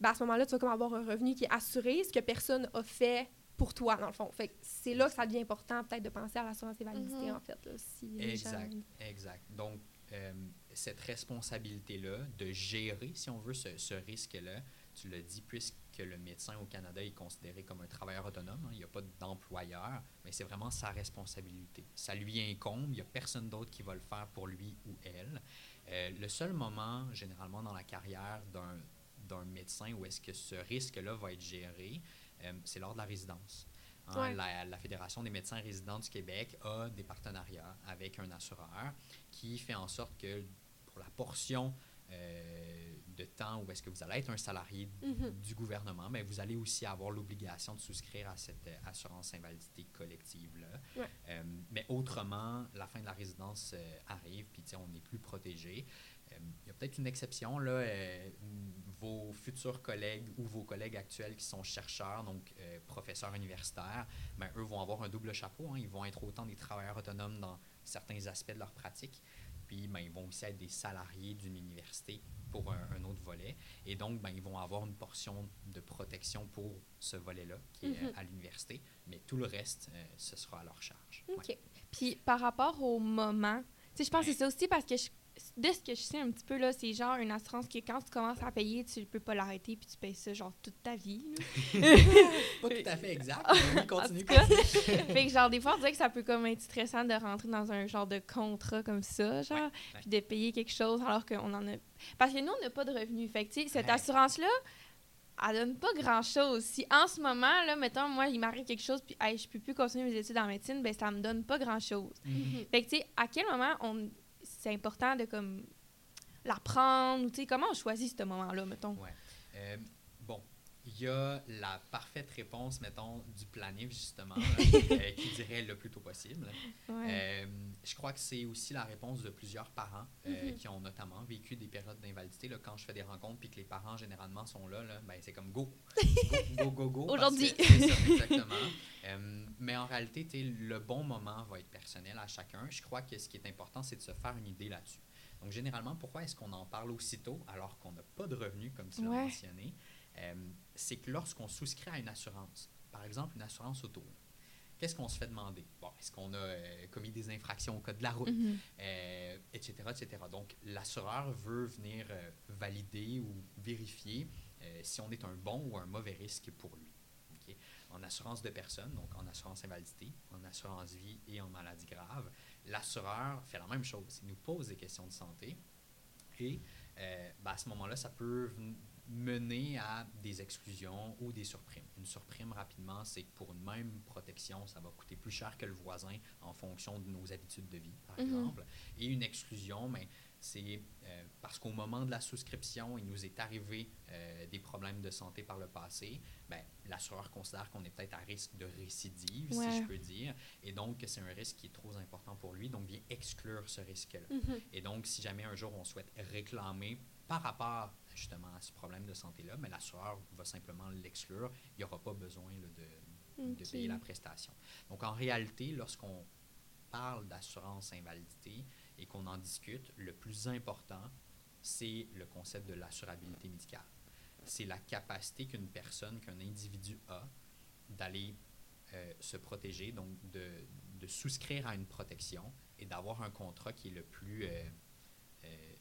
ben à ce moment-là, tu vas comme avoir un revenu qui est assuré, ce que personne a fait pour toi, dans le fond. Fait c'est là que ça devient important, peut-être, de penser à l'assurance invalidité, mm-hmm. en fait. Là, exact, exact. Donc, euh, cette responsabilité-là de gérer, si on veut, ce, ce risque-là, tu l'as dit, puisque le médecin au Canada est considéré comme un travailleur autonome, hein, il n'y a pas d'employeur, mais c'est vraiment sa responsabilité. Ça lui incombe, il n'y a personne d'autre qui va le faire pour lui ou elle. Euh, le seul moment, généralement dans la carrière d'un d'un médecin où est-ce que ce risque-là va être géré, euh, c'est lors de la résidence. Hein, la, Fédération des médecins résidents du Québec a des partenariats avec un assureur qui fait en sorte que pour la portion euh, de temps où est-ce que vous allez être un salarié mm-hmm. du gouvernement, mais vous allez aussi avoir l'obligation de souscrire à cette euh, assurance invalidité collective-là. mais autrement, la fin de la résidence arrive, puis on n'est plus protégé. Il y a peut-être une exception, là, vos futurs collègues ou vos collègues actuels qui sont chercheurs, donc euh, professeurs universitaires, ben, eux vont avoir un double chapeau. Hein. Ils vont être autant des travailleurs autonomes dans certains aspects de leur pratique, puis ben, ils vont aussi être des salariés d'une université pour un, autre volet. Et donc, ben, ils vont avoir une portion de protection pour ce volet-là qui est mm-hmm. à l'université, mais tout le reste, euh, ce sera à leur charge. OK. Puis par rapport au moment, je pense que c'est aussi parce que je de ce que je sais un petit peu, là, c'est genre une assurance que quand tu commences à payer, tu peux pas l'arrêter puis tu payes ça genre toute ta vie. pas tout à fait exact, mais continue. fait que genre, des fois, on dirait que ça peut comme être stressant de rentrer dans un genre de contrat comme ça, genre, puis de payer quelque chose alors qu'on en a... Parce que nous, on n'a pas de revenus. Fait que, tu sais, cette assurance-là, elle donne pas grand-chose. Si en ce moment, là, mettons, moi, il m'arrive quelque chose, puis hey, je peux plus continuer mes études en médecine, ben ça me donne pas grand-chose. Mm-hmm. Fait que, tu sais, à quel moment on c'est important de comme l'apprendre comment on choisit ce moment-là mettons? Euh, il y a la parfaite réponse mettons du planif justement euh, qui dirait le plus tôt possible euh, je crois que c'est aussi la réponse de plusieurs parents mm-hmm. qui ont notamment vécu des périodes d'invalidité quand je fais des rencontres puis que les parents généralement sont là, là ben c'est comme go go go go, aujourd'hui exactement mais en réalité, le bon moment va être personnel à chacun. Je crois que ce qui est important, c'est de se faire une idée là-dessus. Donc, généralement, pourquoi est-ce qu'on en parle aussitôt alors qu'on n'a pas de revenus, comme tu l'as mentionné? Euh, c'est que lorsqu'on souscrit à une assurance, par exemple une assurance auto, qu'est-ce qu'on se fait demander? Bon, est-ce qu'on a euh, commis des infractions au code de la route, etc., mm-hmm. etc. Euh, Donc, l'assureur veut venir valider ou vérifier si on est un bon ou un mauvais risque pour lui en assurance de personnes, donc en assurance invalidité, en assurance vie et en maladie grave, l'assureur fait la même chose. Il nous pose des questions de santé et ben, à ce moment-là, ça peut mener à des exclusions ou des surprimes. Une surprime, rapidement, c'est que pour une même protection, ça va coûter plus cher que le voisin en fonction de nos habitudes de vie, par mhm. exemple. Et une exclusion, mais ben, c'est euh, parce qu'au moment de la souscription, il nous est arrivé euh, des problèmes de santé par le passé, ben, l'assureur considère qu'on est peut-être à risque de récidive, Ouais. si je peux dire, et donc que c'est un risque qui est trop important pour lui, donc vient exclure ce risque-là. Mhm. Et donc, si jamais un jour on souhaite réclamer par rapport justement à ce problème de santé-là, mais l'assureur va simplement l'exclure. Il n'y aura pas besoin là, de, payer la prestation. Donc, en réalité, lorsqu'on parle d'assurance invalidité et qu'on en discute, le plus important, c'est le concept de l'assurabilité médicale. C'est la capacité qu'une personne, qu'un individu a d'aller euh, se protéger, donc de, de souscrire à une protection et d'avoir un contrat qui est le plus euh,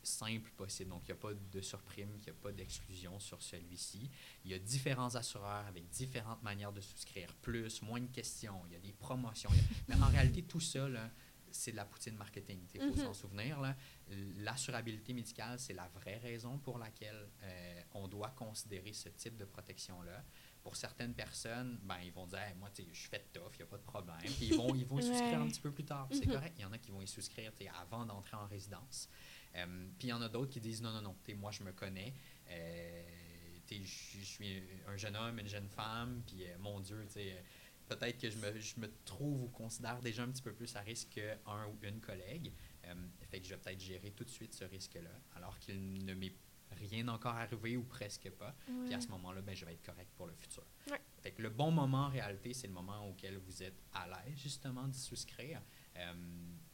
simple possible. Donc, il n'y a pas de surprime, il n'y a pas d'exclusion sur celui-ci. Il y a différents assureurs avec différentes manières de souscrire, plus, moins de questions, il y a des promotions. a- Mais en réalité, tout ça, là, c'est de la poutine marketing. Il faut Mhm. s'en souvenir. là. L'assurabilité médicale, c'est la vraie raison pour laquelle euh, on doit considérer ce type de protection-là. Pour certaines personnes, ben, ils vont dire Hey, Moi, je suis fait tough, il n'y a pas de problème. Puis ils vont, ils vont y souscrire Ouais. un petit peu plus tard. C'est Mhm. correct. Il y en a qui vont y souscrire avant d'entrer en résidence. Euh, puis il y en a d'autres qui disent Non, non, non, sais, moi, je me connais. Euh, je suis un jeune homme, une jeune femme, puis euh, mon Dieu, peut-être que je me, je me trouve ou considère déjà un petit peu plus à risque qu'un ou une collègue. Fait que je vais peut-être gérer tout de suite ce risque-là, alors qu'il ne m'est rien encore arrivé ou presque pas. Puis à ce moment-là, ben, je vais être correct pour le futur. Ouais. Fait que le bon moment en réalité, c'est le moment auquel vous êtes à l'aise justement d'y souscrire. Euh,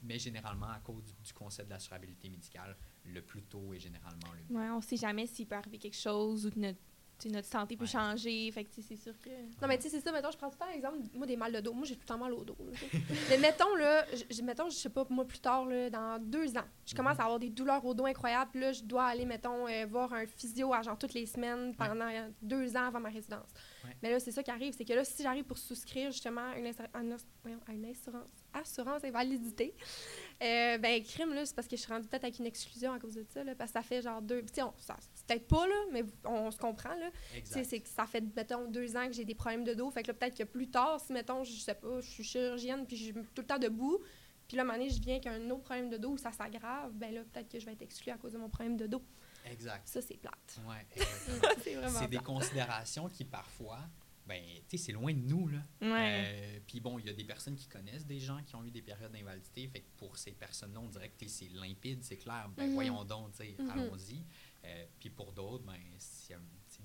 mais généralement, à cause du, du concept d'assurabilité médicale, le plus tôt est généralement le mieux. Ouais, on sait jamais s'il peut arriver quelque chose ou que notre, santé peut Ouais. changer. Fait que c'est sûr que. Non, mais tu sais, c'est ça. Mettons, je prends tout le temps l'exemple, moi, des mal de dos. Moi, j'ai tout le temps mal au dos. là, mais mettons, là, je, je- mettons, je sais pas, moi, plus tard, là, dans deux ans, je commence Mhm. à avoir des douleurs au dos incroyables. Puis là, je dois aller, mettons, euh, voir un physio à genre toutes les semaines pendant euh, deux ans avant ma résidence. Ouais. Mais là, c'est ça qui arrive. C'est que là, si j'arrive pour souscrire, justement, à une, à une assurance, assurance invalidité, euh, ben, crime, là, c'est parce que je suis rendue peut-être avec une exclusion à cause de ça, là, parce que ça fait genre deux. Tu sais, c'est peut-être pas, là, mais on se comprend, là. C'est que ça fait, mettons, deux ans que j'ai des problèmes de dos. Fait que là, peut-être que plus tard, si, mettons, je sais pas, je suis chirurgienne, puis je suis tout le temps debout, puis là, à un moment donné, je viens avec un autre problème de dos où ça s'aggrave, ben là, peut-être que je vais être exclue à cause de mon problème de dos. Exact. Ça, c'est plate. Ouais, c'est vraiment c'est des considérations qui parfois, ben, tu sais, c'est loin de nous, là. Euh, Puis bon, il y a des personnes qui connaissent des gens qui ont eu des périodes d'invalidité. Fait que pour ces personnes-là, on dirait que c'est limpide, c'est clair. Ben Mhm. voyons donc, tu sais, Mhm. allons-y. Euh, Puis pour d'autres, ben, c'est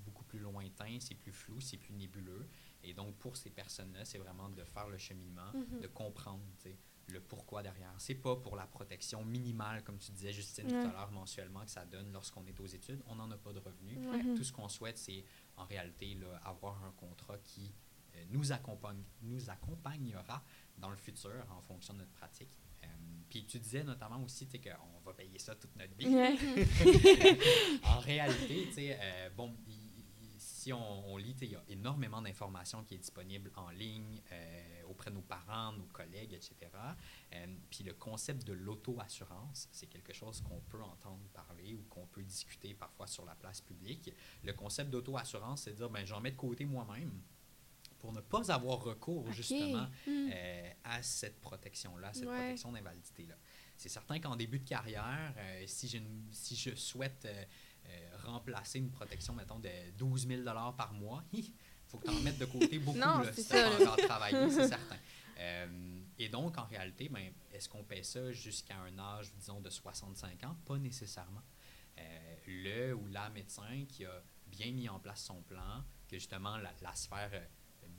beaucoup plus lointain, c'est plus flou, c'est plus nébuleux. Et donc pour ces personnes-là, c'est vraiment de faire le cheminement, Mhm. de comprendre, tu sais, le pourquoi derrière. C'est pas pour la protection minimale, comme tu disais, Justine, Ouais. tout à l'heure, mensuellement, que ça donne lorsqu'on est aux études. On n'en a pas de revenus. Ouais. Tout ce qu'on souhaite, c'est en réalité là, avoir un contrat qui euh, nous, accompagne, nous accompagnera dans le futur en fonction de notre pratique. Euh, puis tu disais notamment aussi qu'on va payer ça toute notre vie. En réalité, euh, bon, si on, on lit, il y a énormément d'informations qui est disponible en ligne euh, auprès de nos parents, nos collègues, etc. Euh, puis le concept de l'auto-assurance, c'est quelque chose qu'on peut entendre parler ou qu'on peut discuter parfois sur la place publique. Le concept d'auto-assurance, c'est de dire, ben, j'en mets de côté moi-même pour ne pas avoir recours justement Mm. euh, à cette protection-là, cette Ouais. protection d'invalidité-là. C'est certain qu'en début de carrière, euh, si, j'ai une- si je souhaite remplacer une protection, mettons, de 12 000 par mois, faut que tu en mettes de côté beaucoup Non, là, si tu encore travaillé, c'est certain. Euh, et donc, en réalité, ben, est-ce qu'on paie ça jusqu'à un âge, disons, de 65 ans? Pas nécessairement. Euh, le ou la médecin qui a bien mis en place son plan, que justement la, la sphère euh,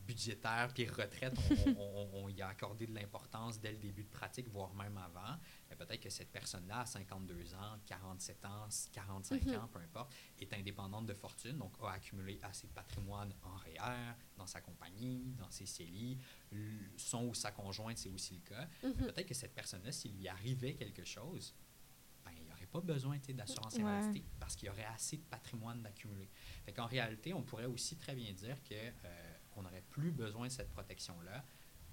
budgétaire puis retraite, on, on- on- on y a accordé de l'importance dès le début de pratique, voire même avant. Mais peut-être que cette personne-là, à 52 ans, 47 ans, 45 Mhm. ans, peu importe, est indépendante de fortune, donc a accumulé assez de patrimoine en REER, dans sa compagnie, dans ses CELI. Son ou sa conjointe, c'est aussi le cas. Mhm. Peut-être que cette personne-là, s'il lui arrivait quelque chose, ben, il n'y aurait pas besoin d'assurance Ouais. invalidité parce qu'il y aurait assez de patrimoine d'accumuler. Fait qu'en réalité, on pourrait aussi très bien dire que euh, on n'aurait plus besoin de cette protection-là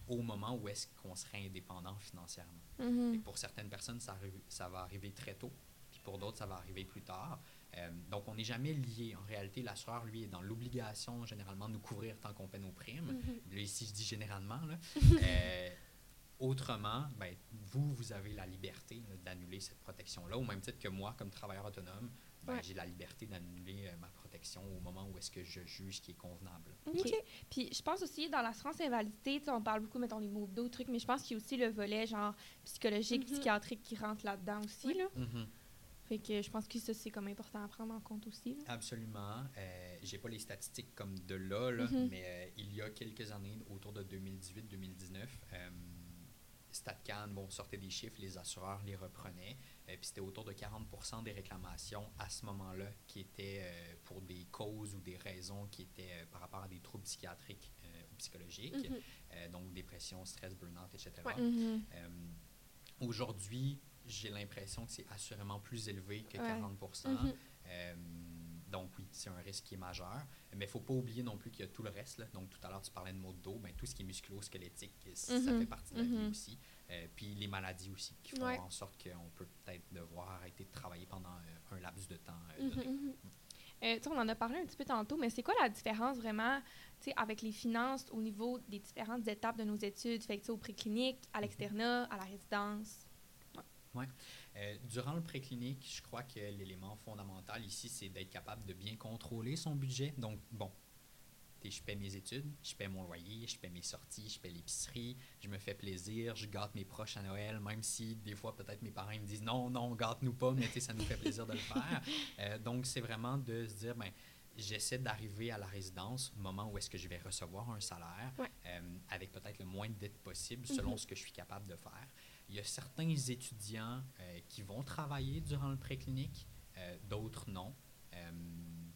au moment où est-ce qu'on serait indépendant financièrement. Mhm. Et pour certaines personnes, ça, va arriver très tôt, puis pour d'autres, ça va arriver plus tard. Euh, donc, on n'est jamais lié. En réalité, l'assureur, lui, est dans l'obligation, généralement, de nous couvrir tant qu'on paie nos primes. Là, ici, je dis généralement. Là. Euh, autrement, ben, vous, vous avez la liberté d'annuler annuler cette protection-là, au même titre que moi, comme travailleur autonome, ben, Ouais. j'ai la liberté d'annuler euh, ma protection au moment où est-ce que je juge qui est convenable. OK. Puis je pense aussi, dans l'assurance invalidité, on parle beaucoup, mettons, des mots d'autres trucs, mais je pense qu'il y a aussi le volet, genre, psychologique, Mhm. psychiatrique qui rentre là-dedans aussi, Oui. là. Mhm. Fait que je pense que ça, c'est comme important à prendre en compte aussi. là. Absolument. Euh, j'ai pas les statistiques comme de là, là, Mhm. mais euh, il y a quelques années, autour de 2018-2019, euh, StatCan, bon, sortait des chiffres, les assureurs les reprenaient, euh, puis c'était autour de 40% des réclamations à ce moment-là qui étaient euh, pour des causes ou des raisons qui étaient euh, par rapport à des troubles psychiatriques ou psychologiques, Mhm. euh, donc dépression, stress, burn-out, etc. Ouais. Mhm. Euh, Aujourd'hui, j'ai l'impression que c'est assurément plus élevé que Ouais. 40 Mhm. Euh, donc oui, c'est un risque qui est majeur. Mais il ne faut pas oublier non plus qu'il y a tout le reste. là. Donc tout à l'heure, tu parlais de maux de dos. Ben, tout ce qui est musculo-squelettique, ça Mhm. fait partie de la vie Mhm. aussi. Euh, puis les maladies aussi, qui font Ouais. en sorte qu'on peut peut-être devoir arrêter de travailler pendant euh, un laps de temps euh, Mhm. donné. Mhm. Euh, sais, on en a parlé un petit peu tantôt, mais c'est quoi la différence vraiment avec les finances au niveau des différentes étapes de nos études, fait au préclinique, à l'externat, à la résidence? Euh, durant le préclinique, je crois que l'élément fondamental ici, c'est d'être capable de bien contrôler son budget. Donc, bon, je paie mes études, je paie mon loyer, je paie mes sorties, je paie l'épicerie, je me fais plaisir, je gâte mes proches à Noël, même si des fois, peut-être mes parents ils me disent non, non, gâte-nous pas, mais tu sais, ça nous fait plaisir de le faire. Euh, donc, c'est vraiment de se dire, ben, j'essaie d'arriver à la résidence au moment où est-ce que je vais recevoir un salaire, Ouais. euh, avec peut-être le moins de dettes possible, selon Mhm. ce que je suis capable de faire. Il y a certains étudiants euh, qui vont travailler durant le préclinique, euh, d'autres non. Euh,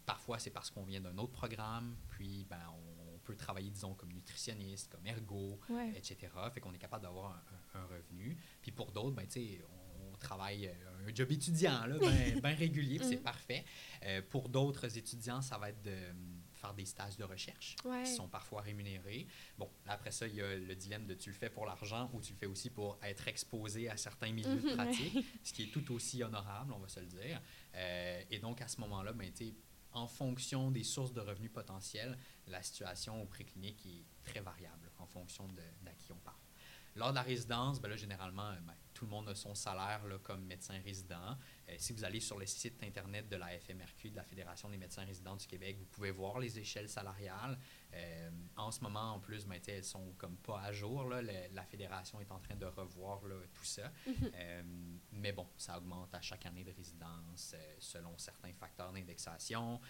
parfois, c'est parce qu'on vient d'un autre programme, puis ben, on, on peut travailler, disons, comme nutritionniste, comme ergo, Ouais. etc. Fait qu'on est capable d'avoir un, un- un revenu. Puis pour d'autres, ben, tu sais, on, on travaille un job étudiant, là, ben, ben régulier, c'est Mhm. parfait. Pour d'autres étudiants, ça va être de faire des stages de recherche Ouais. qui sont parfois rémunérés. Bon, là, après ça, il y a le dilemme de tu le fais pour l'argent ou tu le fais aussi pour être exposé à certains milieux de Mhm. pratique, ce qui est tout aussi honorable, on va se le dire. Euh, et donc, à ce moment-là, ben, en fonction des sources de revenus potentiels, la situation au préclinique est très variable en fonction de, d'à qui on parle. Lors de la résidence, ben là, généralement, euh, ben, tout le monde a son salaire là, comme médecin résident. Euh, si vous allez sur le site Internet de la FMRQ, de la Fédération des médecins résidents du Québec, vous pouvez voir les échelles salariales. Euh, en ce moment, en plus, ben, elles sont comme pas à jour. Là. Le- la Fédération est en train de revoir là, tout ça. Mhm. Euh, mais bon, ça augmente à chaque année de résidence selon certains facteurs d'indexation.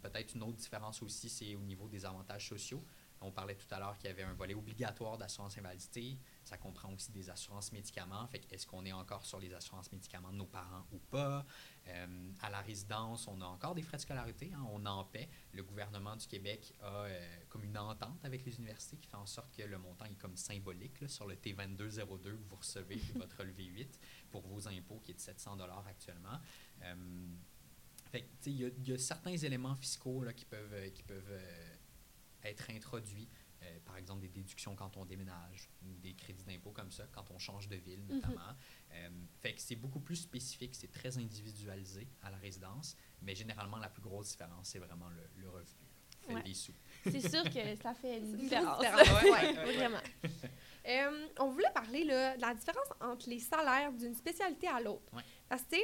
Peut-être une autre différence aussi, c'est au niveau des avantages sociaux. On parlait tout à l'heure qu'il y avait un volet obligatoire d'assurance invalidité. Ça comprend aussi des assurances médicaments. Fait que est-ce qu'on est encore sur les assurances médicaments de nos parents ou pas? Euh, à la résidence, on a encore des frais de scolarité. hein, on en paie. Le gouvernement du Québec a euh, comme une entente avec les universités qui fait en sorte que le montant est comme symbolique là, sur le T2202 que vous recevez, puis votre relevé 8 pour vos impôts qui est de 700 actuellement. Euh, fait que, tu sais, il y, a- il y a certains éléments fiscaux là, qui peuvent, qui peuvent euh, être introduits. Euh, par exemple, des déductions quand on déménage ou des crédits d'impôt comme ça, quand on change de ville notamment. Euh, fait que c'est beaucoup plus spécifique, c'est très individualisé à la résidence, mais généralement, la plus grosse différence, c'est vraiment le, le revenu. Fait Ouais. des sous. C'est sûr que ça fait une différence. Ouais, ouais, vraiment. Euh, on voulait parler là, de la différence entre les salaires d'une spécialité à l'autre. Ouais. Parce que,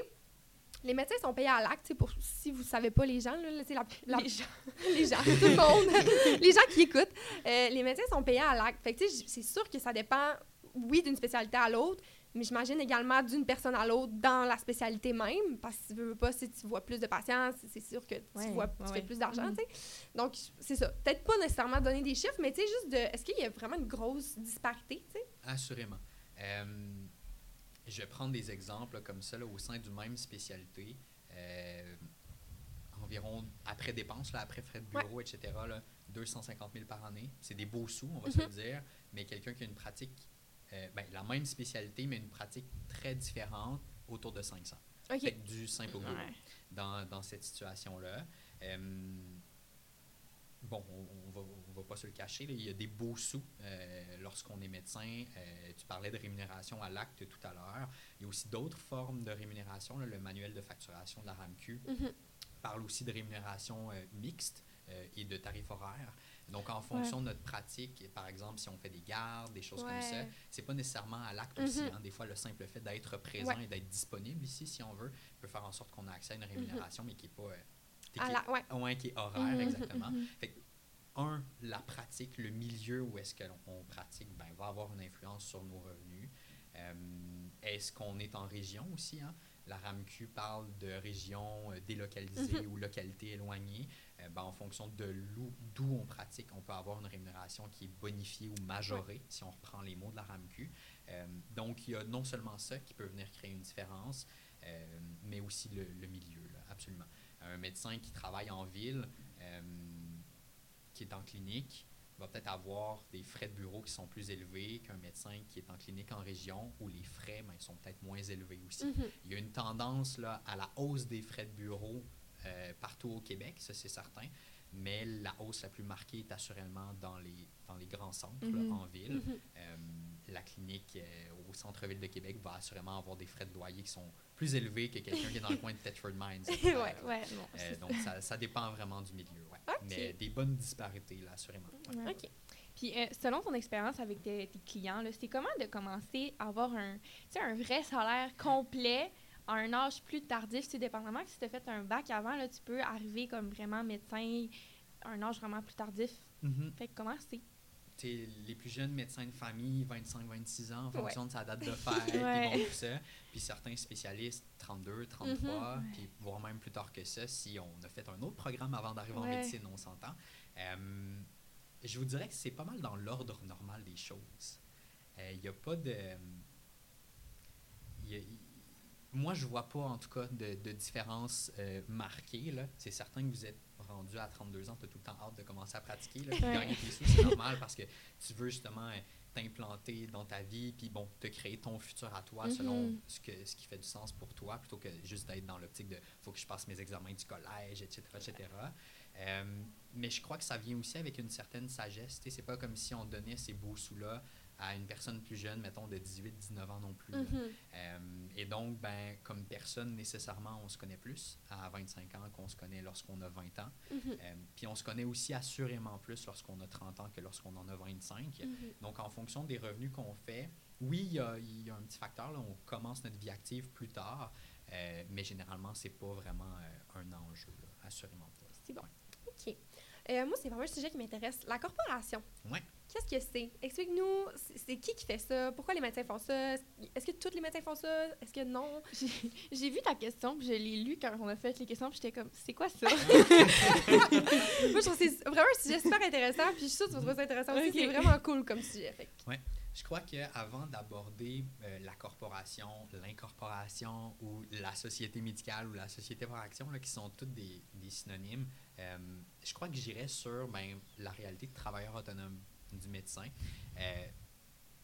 les médecins sont payés à l'acte, pour si vous ne savez pas, les gens, là, tu sais, la, la- Les gens. les gens, tout le monde, les gens qui écoutent, euh, les médecins sont payés à l'acte. Fait c'est sûr que ça dépend, oui, d'une spécialité à l'autre, mais j'imagine également d'une personne à l'autre dans la spécialité même, parce que tu veux pas, si tu vois plus de patients, c'est- sûr que tu, Ouais, vois, ouais, tu ouais. fais plus d'argent, Mhm. tu sais. Donc, c'est ça. Peut-être pas nécessairement donner des chiffres, mais tu sais, juste de. Est-ce qu'il y a vraiment une grosse disparité, tu sais? Assurément. Euh, je vais prendre des exemples là, comme ça là, au sein d'une même spécialité. Euh, environ, après dépenses, là, après frais de bureau, etc., là, 250 000 par année. C'est des beaux sous, on va se le dire, mais quelqu'un qui a une pratique, euh, ben, la même spécialité, mais une pratique très différente, autour de 500. OK. Fait que du simple au gros Ouais. dans, dans cette situation-là. Euh, bon, on, on va, va pas se le cacher, il y a des beaux sous euh, lorsqu'on est médecin. Euh, tu parlais de rémunération à l'acte tout à l'heure. Il y a aussi d'autres formes de rémunération. là. le manuel de facturation de la RAMQ Mhm. parle aussi de rémunération euh, mixte et de tarifs horaires. Donc, en fonction de notre pratique, par exemple, si on fait des gardes, des choses comme ça, c'est pas nécessairement à l'acte aussi. Mhm. hein. Des fois, le simple fait d'être présent Ouais. et d'être disponible ici, si on veut, peut faire en sorte qu'on a accès à une rémunération, mais qui n'est pas. euh, qui est- la- ouais. ouais, qui est horaire, Mhm. exactement. Mhm. Fait que, un, la pratique, le milieu où est-ce qu'on on pratique, ben, va avoir une influence sur nos revenus. Euh, est-ce qu'on est en région aussi? Hein? La RAMQ parle de régions euh, délocalisées Mhm. ou localités éloignées. Euh, ben, en fonction de d'où on pratique, on peut avoir une rémunération qui est bonifiée ou majorée, si on reprend les mots de la RAMQ. Euh, donc, il y a non seulement ça qui peut venir créer une différence, mais aussi le, le milieu, là, absolument. Un médecin qui travaille en ville, qui est en clinique, va peut-être avoir des frais de bureau qui sont plus élevés qu'un médecin qui est en clinique en région où les frais ben, sont peut-être moins élevés aussi. Mhm. Il y a une tendance là, à la hausse des frais de bureau euh, partout au Québec, ça c'est certain, mais la hausse la plus marquée est assurément dans les, dans les grands centres, là, Mhm. en ville. Mhm. Euh, la clinique euh, au centre-ville de Québec va assurément avoir des frais de loyer qui sont plus élevés que quelqu'un qui est dans le coin de Thetford Mines. Ouais, Ouais, non. Euh, donc, ça, ça dépend vraiment du milieu. Ouais. Mais des bonnes disparités, là, assurément. Ouais. OK. Puis, euh, selon ton expérience avec tes, tes clients, c'est comment de commencer à avoir un, un vrai salaire complet à un âge plus tardif? Dépendamment que si tu as fait un bac avant, là, tu peux arriver comme vraiment médecin à un âge vraiment plus tardif. Mhm. Fait que comment c'est? T'sais, les plus jeunes médecins de famille, 25-26 ans, en Ouais. fonction de sa date de fête, Ouais. puis bon, tout ça. Puis certains spécialistes, 32, 33, Mhm. puis voire même plus tard que ça, si on a fait un autre programme avant d'arriver en Ouais. médecine, on s'entend. Euh, je vous dirais que c'est pas mal dans l'ordre normal des choses. Il n'y a pas de... y a- y- moi, je vois pas, en tout cas, de, de différence euh, marquée. C'est certain que vous êtes rendu à 32 ans, tu as tout le temps hâte de commencer à pratiquer. Là, puis Ouais. gagner tes sous, c'est normal parce que tu veux justement euh, t'implanter dans ta vie, puis bon, te créer ton futur à toi selon Mhm. ce, que, ce qui fait du sens pour toi, plutôt que juste d'être dans l'optique de faut que je passe mes examens du collège, etc. etc. Euh, mais je crois que ça vient aussi avec une certaine sagesse. C'est pas comme si on donnait ces beaux sous-là à une personne plus jeune, mettons de 18-19 ans non plus. Mhm. Euh, et donc, ben, comme personne, nécessairement, on se connaît plus à 25 ans qu'on se connaît lorsqu'on a 20 ans. Mhm. Euh, puis on se connaît aussi assurément plus lorsqu'on a 30 ans que lorsqu'on en a 25. Mhm. Donc, en fonction des revenus qu'on fait, oui, il y a, il y a un petit facteur, là, on commence notre vie active plus tard, euh, mais généralement, c'est pas vraiment un enjeu, là, assurément pas. C'est bon. OK. Euh, moi, c'est vraiment un sujet qui m'intéresse. La corporation. Ouais. Qu'est-ce que c'est? Explique-nous, c'est qui qui fait ça? Pourquoi les médecins font ça? Est-ce que tous les médecins font ça? Est-ce que non? J'ai vu ta question, puis je l'ai lu quand on a fait les questions, puis j'étais comme, c'est quoi ça? Moi, je trouve que c'est vraiment un sujet super intéressant, puis je suis sûre que tu vas trouver ça intéressant aussi. C'est vraiment cool comme sujet. Fait que- Je crois qu'avant d'aborder euh, la corporation, l'incorporation ou la société médicale ou la société par action, là, qui sont toutes des, synonymes, euh, je crois que j'irais sur ben, la réalité de travailleur autonome du médecin. Euh,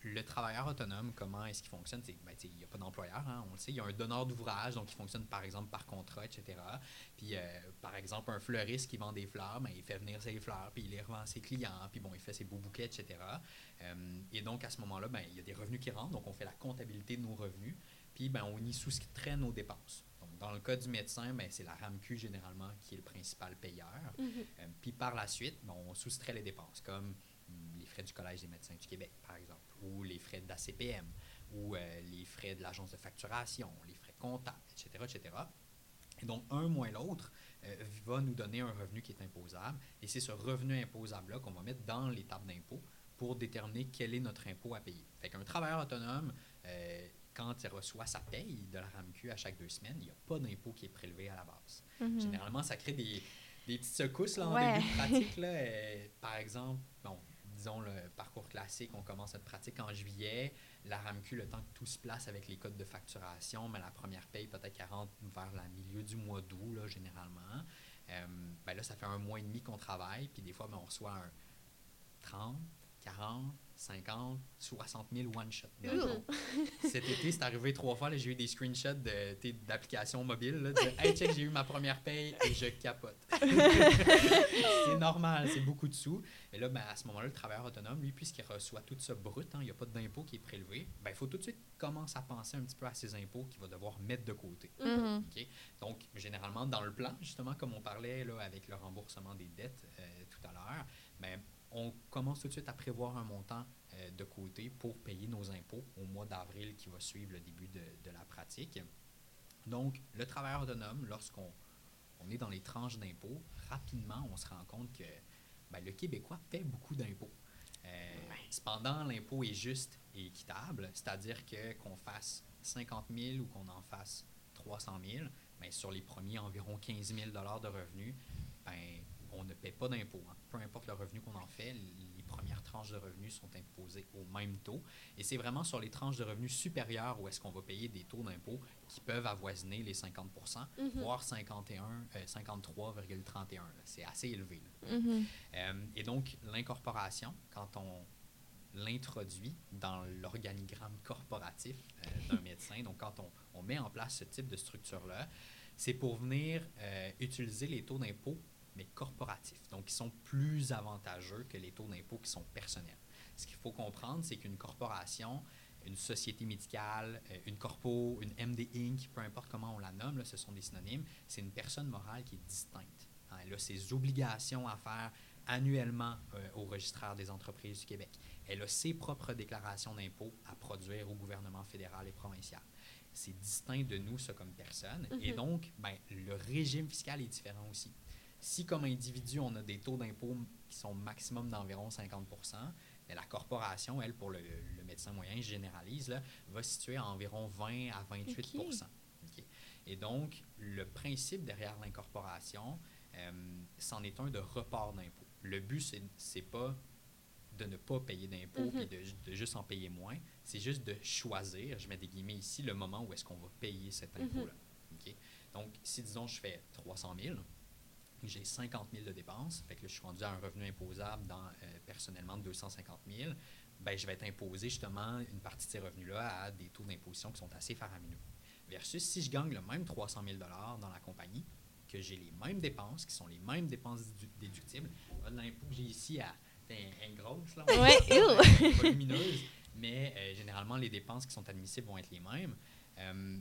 le travailleur autonome, comment est-ce qu'il fonctionne? Ben, il n'y a pas d'employeur, hein, on le sait. Il y a un donneur d'ouvrage, donc il fonctionne par exemple par contrat, etc. Puis, euh, par exemple, un fleuriste qui vend des fleurs, ben, il fait venir ses fleurs, puis il les revend à ses clients, puis bon, il fait ses beaux bouquets, etc. Euh, et donc, à ce moment-là, ben, il y a des revenus qui rentrent, donc on fait la comptabilité de nos revenus, puis ben, on y soustrait nos dépenses. Donc, dans le cas du médecin, ben, c'est la RAMQ généralement qui est le principal payeur. Mhm. Euh, puis par la suite, ben, on soustrait les dépenses, comme hum, les frais du Collège des médecins du Québec, par exemple, ou les frais d'ACPM, ou euh, les frais de l'agence de facturation, les frais comptables, etc., etc. Et donc, un moins l'autre euh, va nous donner un revenu qui est imposable. Et c'est ce revenu imposable-là qu'on va mettre dans l'étape d'impôt pour déterminer quel est notre impôt à payer. Fait qu'un travailleur autonome, euh, quand il reçoit sa paye de la RAMQ à chaque deux semaines, il n'y a pas d'impôt qui est prélevé à la base. Mhm. Généralement, ça crée des, des petites secousses là, en Ouais. début de pratique. Là, Euh, par exemple, bon, disons le parcours classique, on commence notre pratique en juillet. La RAMQ, le temps que tout se place avec les codes de facturation, mais la première paye, peut-être qu'elle rentre vers le milieu du mois d'août, là, généralement. Euh, ben là, ça fait un mois et demi qu'on travaille, puis des fois, ben, on reçoit un 30, 40, 50, 60 000 one-shot. Mhm. Cet été, c'est arrivé trois fois. J'ai eu des screenshots de- d'applications mobiles. Là, de, hey, check, j'ai eu ma première paye et je capote. c'est normal, c'est beaucoup de sous. Et là, ben, à ce moment-là, le travailleur autonome, lui, puisqu'il reçoit tout ça brut, hein, il n'y a pas d'impôt qui est prélevé, ben, il faut tout de suite commencer à penser un petit peu à ses impôts qu'il va devoir mettre de côté. OK? Donc, généralement, dans le plan, justement, comme on parlait là, avec le remboursement des dettes euh, tout à l'heure, ben, on commence tout de suite à prévoir un montant euh, de côté pour payer nos impôts au mois d'avril qui va suivre le début de, de la pratique. Donc, le travailleur autonome, lorsqu'on on est dans les tranches d'impôts, rapidement, on se rend compte que ben, le Québécois paie beaucoup d'impôts. Euh, cependant, l'impôt est juste et équitable, c'est-à-dire que qu'on fasse 50 000 ou qu'on en fasse 300 000, ben, sur les premiers environ 15 000 de revenus, ben, on ne paie pas d'impôt. Hein. Peu importe le revenu qu'on en fait, les premières tranches de revenus sont imposées au même taux. Et c'est vraiment sur les tranches de revenus supérieures où est-ce qu'on va payer des taux d'impôt qui peuvent avoisiner les 50 Mhm. voire 51, euh, 53,31. C'est assez élevé. Mhm. Euh, et donc, l'incorporation, quand on l'introduit dans l'organigramme corporatif euh, d'un médecin, donc quand on, on met en place ce type de structure-là, c'est pour venir utiliser les taux d'impôt, mais corporatifs, donc qui sont plus avantageux que les taux d'impôt qui sont personnels. Ce qu'il faut comprendre, c'est qu'une corporation, une société médicale, euh, une corpo, une MD Inc., peu importe comment on la nomme, là, ce sont des synonymes, c'est une personne morale qui est distincte. Hein, elle a ses obligations à faire annuellement euh, au registraire des entreprises du Québec. Elle a ses propres déclarations d'impôts à produire au gouvernement fédéral et provincial. C'est distinct de nous, ça, comme personne. Et Mhm. donc, ben, le régime fiscal est différent aussi. Si, comme individu, on a des taux d'impôt qui sont maximum d'environ 50% mais la corporation, elle, pour le, le médecin moyen, je généralise, là, va situer à environ 20 à 28 Ok. OK. Et donc, le principe derrière l'incorporation, euh, c'en est un de report d'impôt. Le but, c'est- pas de ne pas payer d'impôts et de, ju- de juste en payer moins. C'est juste de choisir, je mets des guillemets ici, le moment où est-ce qu'on va payer cet Mhm. impôt-là. Donc, si disons je fais 300 000, j'ai 50 000 de dépenses, fait que là, je suis rendu à un revenu imposable dans, euh, personnellement de 250 000, ben, je vais être imposé justement une partie de ces revenus-là à des taux d'imposition qui sont assez faramineux. Versus si je gagne le même 300 000 dans la compagnie, que j'ai les mêmes dépenses, qui sont les mêmes dépenses dédu- déductibles. Là, L'impôt que j'ai ici à un, grosse, là, Ouais, ew. volumineuse, mais euh, généralement, les dépenses qui sont admissibles vont être les mêmes. Euh,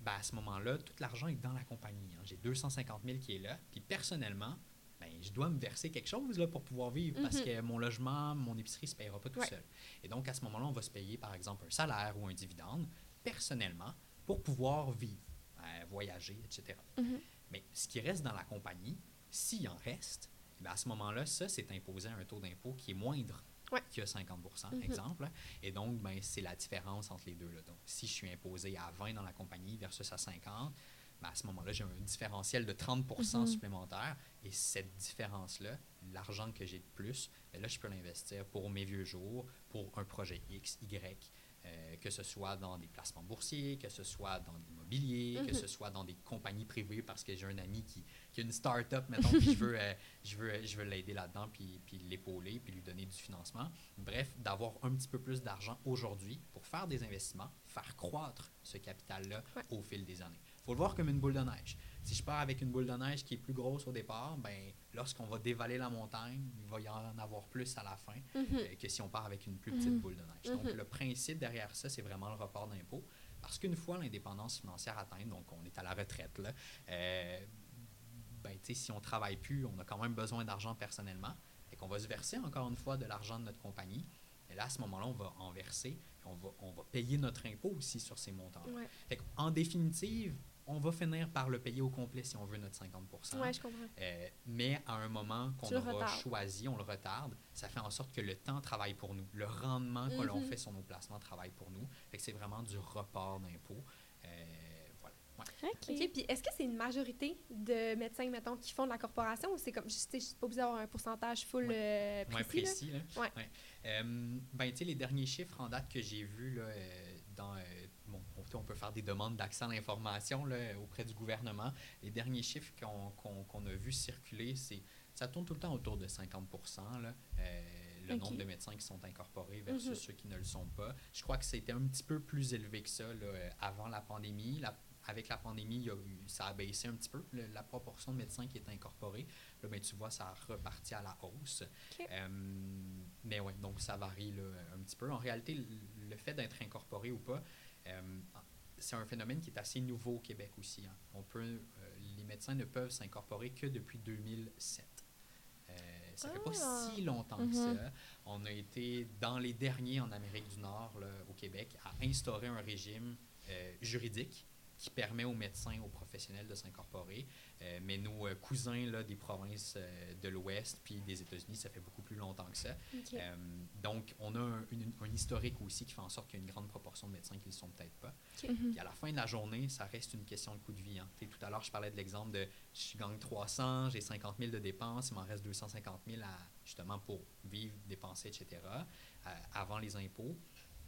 ben, à ce moment-là, tout l'argent est dans la compagnie. hein. J'ai 250 000 qui est là. Puis personnellement, ben, je dois me verser quelque chose là, pour pouvoir vivre parce Mhm. que mon logement, mon épicerie ne se payera pas tout Ouais. seul. Et donc, à ce moment-là, on va se payer, par exemple, un salaire ou un dividende personnellement pour pouvoir vivre, euh, voyager, etc. Mhm. Mais ce qui reste dans la compagnie, s'il en reste, à ce moment-là, ça, c'est imposé à un taux d'impôt qui est moindre Ouais. que 50 Mhm. exemple. Et donc, ben, c'est la différence entre les deux. Là. Donc, si je suis imposé à 20 dans la compagnie versus à 50, ben, à ce moment-là, j'ai un différentiel de 30 Mhm. supplémentaire. Et cette différence-là, l'argent que j'ai de plus, ben là, je peux l'investir pour mes vieux jours, pour un projet X, Y, euh, que ce soit dans des placements boursiers, que ce soit dans l'immobilier, que Mhm. ce soit dans des compagnies privées parce que j'ai un ami qui, qui a une start-up, mettons, puis je veux, euh, je veux, je veux l'aider là-dedans, puis, puis l'épauler, puis lui donner du financement. Bref, d'avoir un petit peu plus d'argent aujourd'hui pour faire des investissements, faire croître ce capital-là Ouais. au fil des années. Il faut le voir comme une boule de neige. Si je pars avec une boule de neige qui est plus grosse au départ, ben, lorsqu'on va dévaler la montagne, il va y en avoir plus à la fin Mhm. euh, que si on part avec une plus petite Mhm. boule de neige. Donc, Mhm. le principe derrière ça, c'est vraiment le report d'impôt. Parce qu'une fois l'indépendance financière atteinte, donc on est à la retraite, là, euh, ben, si on ne travaille plus, on a quand même besoin d'argent personnellement. Et qu'on va se verser encore une fois de l'argent de notre compagnie. Et là, à ce moment-là, on va en verser. et On va, on va payer notre impôt aussi sur ces montants-là. Ouais. En définitive, on va finir par le payer au complet si on veut notre 50 Ouais, je comprends. euh, mais à un moment qu'on aura retardes. choisi, on le retarde, ça fait en sorte que le temps travaille pour nous. Le rendement que l'on Mhm. fait sur nos placements travaille pour nous. C'est vraiment du report d'impôt. Euh, voilà. Ouais. OK. Puis est-ce que c'est une majorité de médecins, mettons, qui font de la corporation ou c'est comme, je sais, je suis pas obligée d'avoir un pourcentage full euh, Moins précis? là? précis. Là. Ouais. Euh, ben, tu sais, les derniers chiffres en date que j'ai vus là, euh, dans. On, peut faire des demandes d'accès à l'information auprès du gouvernement. Les derniers chiffres qu'on a vus circuler, c'est ça tourne tout le temps autour de 50 là, euh, le nombre de médecins qui sont incorporés versus Mhm. ceux qui ne le sont pas. Je crois que c'était un petit peu plus élevé que ça là, euh, avant la pandémie. La- avec la pandémie, il y a eu- ça a baissé un petit peu, le- la proportion de médecins qui est incorporés. Là, ben, tu vois, ça a reparti à la hausse. Euh, mais oui, donc ça varie là, un petit peu. En réalité, le, le fait d'être incorporé ou pas, c'est un phénomène qui est assez nouveau au Québec aussi. hein. On peut, euh, les médecins ne peuvent s'incorporer que depuis 2007. Euh, Ça fait pas Ah. si longtemps que Mhm. ça. On a été dans les derniers en Amérique du Nord, là, au Québec, à instaurer un régime euh, juridique qui permet aux médecins, aux professionnels de s'incorporer. Euh, mais nos euh, cousins là, des provinces euh, de l'Ouest puis des États-Unis, ça fait beaucoup plus longtemps que ça. Euh, donc, on a un, une- un historique aussi qui fait en sorte qu'il y a une grande proportion de médecins qui ne le sont peut-être pas. Mhm. Puis à la fin de la journée, ça reste une question de coût de vie. hein. Tout à l'heure, je parlais de l'exemple de je gagne 300, j'ai 50 000 de dépenses, il m'en reste 250 000 à, justement pour vivre, dépenser, etc., avant les impôts.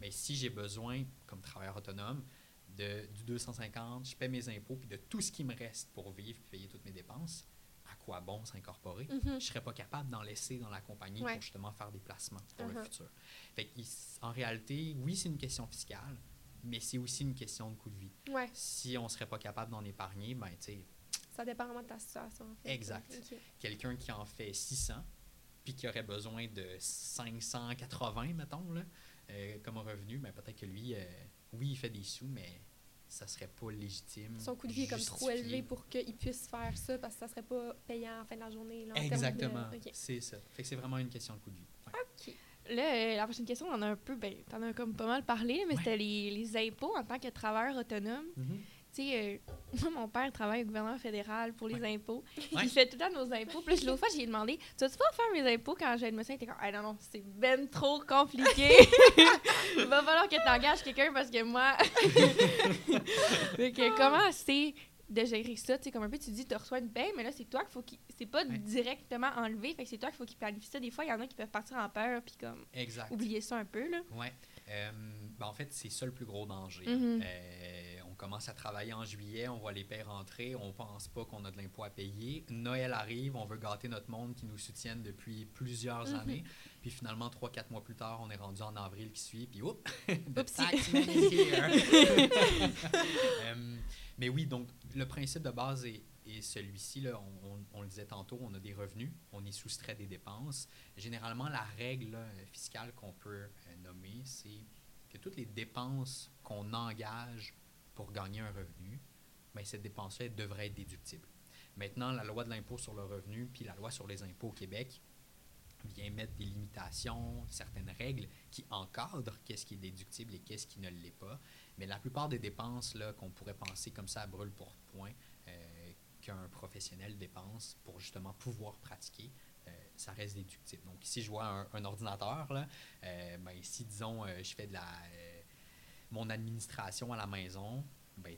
Mais si j'ai besoin, comme travailleur autonome, de, du 250, je paie mes impôts, puis de tout ce qui me reste pour vivre puis payer toutes mes dépenses, à quoi bon s'incorporer? Mhm. je ne serais pas capable d'en laisser dans la compagnie Ouais. pour justement faire des placements pour le Uh-huh. futur. Fait en réalité, oui, c'est une question fiscale, mais c'est aussi une question de coût de vie. Ouais, Si on ne serait pas capable d'en épargner, ben, tu sais, ça dépend vraiment de ta situation. en fait. Exact. Quelqu'un qui en fait 600, puis qui aurait besoin de 580, mettons, là, euh, comme revenu, ben, peut-être que lui, euh, oui, il fait des sous, mais ça serait pas légitime. Son coût de vie est comme trop élevé pour qu'il puisse faire ça parce que ça serait pas payant la fin de la journée. Là, en termes de- Exactement, ok. c'est ça. Fait que c'est vraiment une question de coût de vie. Ouais. Là, euh, la prochaine question, on en a un peu, ben, t'en as comme pas mal parlé, mais Ouais. c'était les, les impôts en tant que travailleur autonome. Tu sais, euh, moi, mon père travaille au gouvernement fédéral pour les Ouais. impôts. Ouais. Il fait tout le temps nos impôts. Puis l'autre fois, j'ai demandé Tu vas-tu pas faire mes impôts quand j'ai le médecin Il était comme Ah non, non, c'est ben trop compliqué. Il va falloir que tu engages quelqu'un parce que moi. que comment c'est de gérer ça? Tu sais, comme un peu, tu dis Tu reçois une paie, mais là, c'est toi qu'il faut qu'il. C'est pas Ouais. directement enlevé. Fait que c'est toi qu'il faut qu'il planifie ça. Des fois, il y en a qui peuvent partir en peur puis comme Exact. oublier ça un peu. là. Ouais. Euh, ben, en fait, c'est ça le plus gros danger. Mhm. Euh, commence à travailler en juillet, on voit les paies rentrer, on pense pas qu'on a de l'impôt à payer. Noël arrive, on veut gâter notre monde qui nous soutiennent depuis plusieurs Mhm. années. Puis finalement, trois, quatre mois plus tard, on est rendu en avril qui suit, puis oups, the Oupsie. taxman is here. Euh, mais oui, donc le principe de base est, est celui-ci. Là, on, on- on le disait tantôt, on a des revenus, on est soustrait des dépenses. Généralement, la règle là, fiscale qu'on peut euh, nommer, c'est que toutes les dépenses qu'on engage gagner un revenu, ben, cette dépense-là devrait être déductible. Maintenant, la loi de l'impôt sur le revenu puis la loi sur les impôts au Québec vient mettre des limitations, certaines règles qui encadrent qu'est-ce qui est déductible et qu'est-ce qui ne l'est pas. Mais la plupart des dépenses qu'on pourrait penser comme ça à brûle pour point euh, qu'un professionnel dépense pour justement pouvoir pratiquer, euh, ça reste déductible. Donc ici, je vois un, ordinateur. Là, euh, ben, si, disons, je fais de la, mon administration à la maison, ben,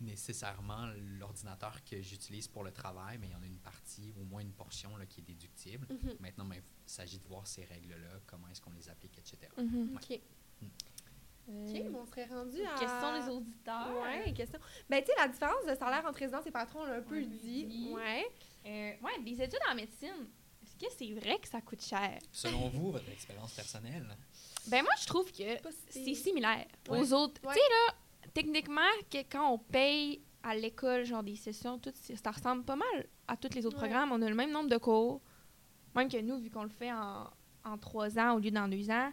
nécessairement l'ordinateur que j'utilise pour le travail, mais il y en a une partie, au moins une portion là, qui est déductible. Mhm. Maintenant, ben, il s'agit de voir ces règles-là, comment est-ce qu'on les applique, etc. Mhm. OK. Mm. OK, bon, on serait rendu à... Question des auditeurs. Ouais, question. Ben, tu sais, la différence de salaire entre résidence et patron, on l'a un peu dit. dit. Ouais. Euh, ouais, des études en médecine. Est-ce que c'est vrai que ça coûte cher? Selon vous, votre expérience personnelle, Ben moi, je trouve que c'est similaire Ouais. aux autres. Ouais. Tu sais, là, techniquement, que quand on paye à l'école, genre des sessions, tout, ça ressemble pas mal à tous les autres Ouais. programmes. On a le même nombre de cours. Même que nous, vu qu'on le fait en, en trois ans au lieu d'en deux ans,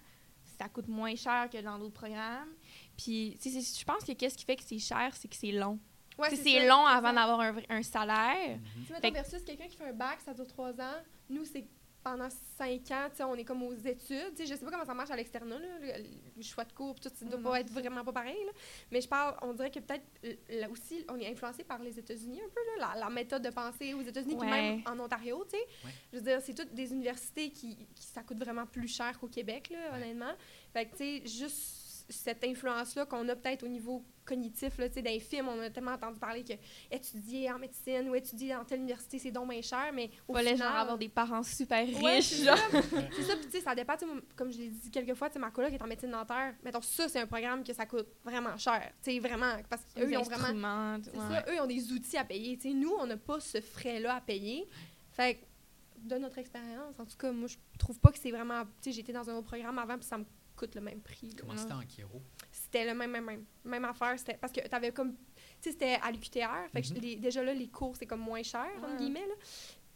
ça coûte moins cher que dans d'autres programmes. Puis, tu je pense que qu'est-ce qui fait que c'est cher, c'est que c'est long. Ouais, Tu c'est long avant d'avoir un, vrai- un salaire. Tu sais, Fait mettons, que- versus quelqu'un qui fait un bac, ça dure trois ans. Nous, c'est pendant cinq ans, tu sais, on est comme aux études. Tu sais, je sais pas comment ça marche à l'externat, là, le, le choix de cours, tout, ça doit pas être vraiment pas pareil. là. Mais je parle, on dirait que peut-être là aussi, on est influencé par les États-Unis un peu, là, la, la méthode de pensée aux États-Unis, puis même en Ontario, tu sais. Ouais. Je veux dire, c'est toutes des universités qui, qui- ça coûte vraiment plus cher qu'au Québec, là, Ouais. honnêtement. Fait que, tu sais, juste cette influence-là qu'on a peut-être au niveau cognitif, là, tu sais, dans les films, on a tellement entendu parler que étudier en médecine ou étudier dans telle université, c'est donc bien cher, mais au Fallait final... genre avoir des parents super riches. c'est ça. C'est ça, puis tu sais, ça dépend, tu sais, moi, comme je l'ai dit quelques fois, tu sais, ma coloc est en médecine dentaire. Mettons, ça, c'est un programme que ça coûte vraiment cher. Tu sais, vraiment, parce qu'eux, ils ont vraiment... ouais. ça, eux, ils ont des outils à payer. Tu sais, nous, on n'a pas ce frais-là à payer. Fait que, de notre expérience, en tout cas, moi, je trouve pas que c'est vraiment... Tu sais, j'étais dans un autre programme avant, puis ça me coûte le même prix. Comment c'était en Kiro? C'était le même, même, même, même affaire. C'était parce que t'avais comme... Tu sais, c'était à l'UQTR. Fait que Mhm. les- déjà là, les cours, c'est comme moins cher, entre Ouais. guillemets, là.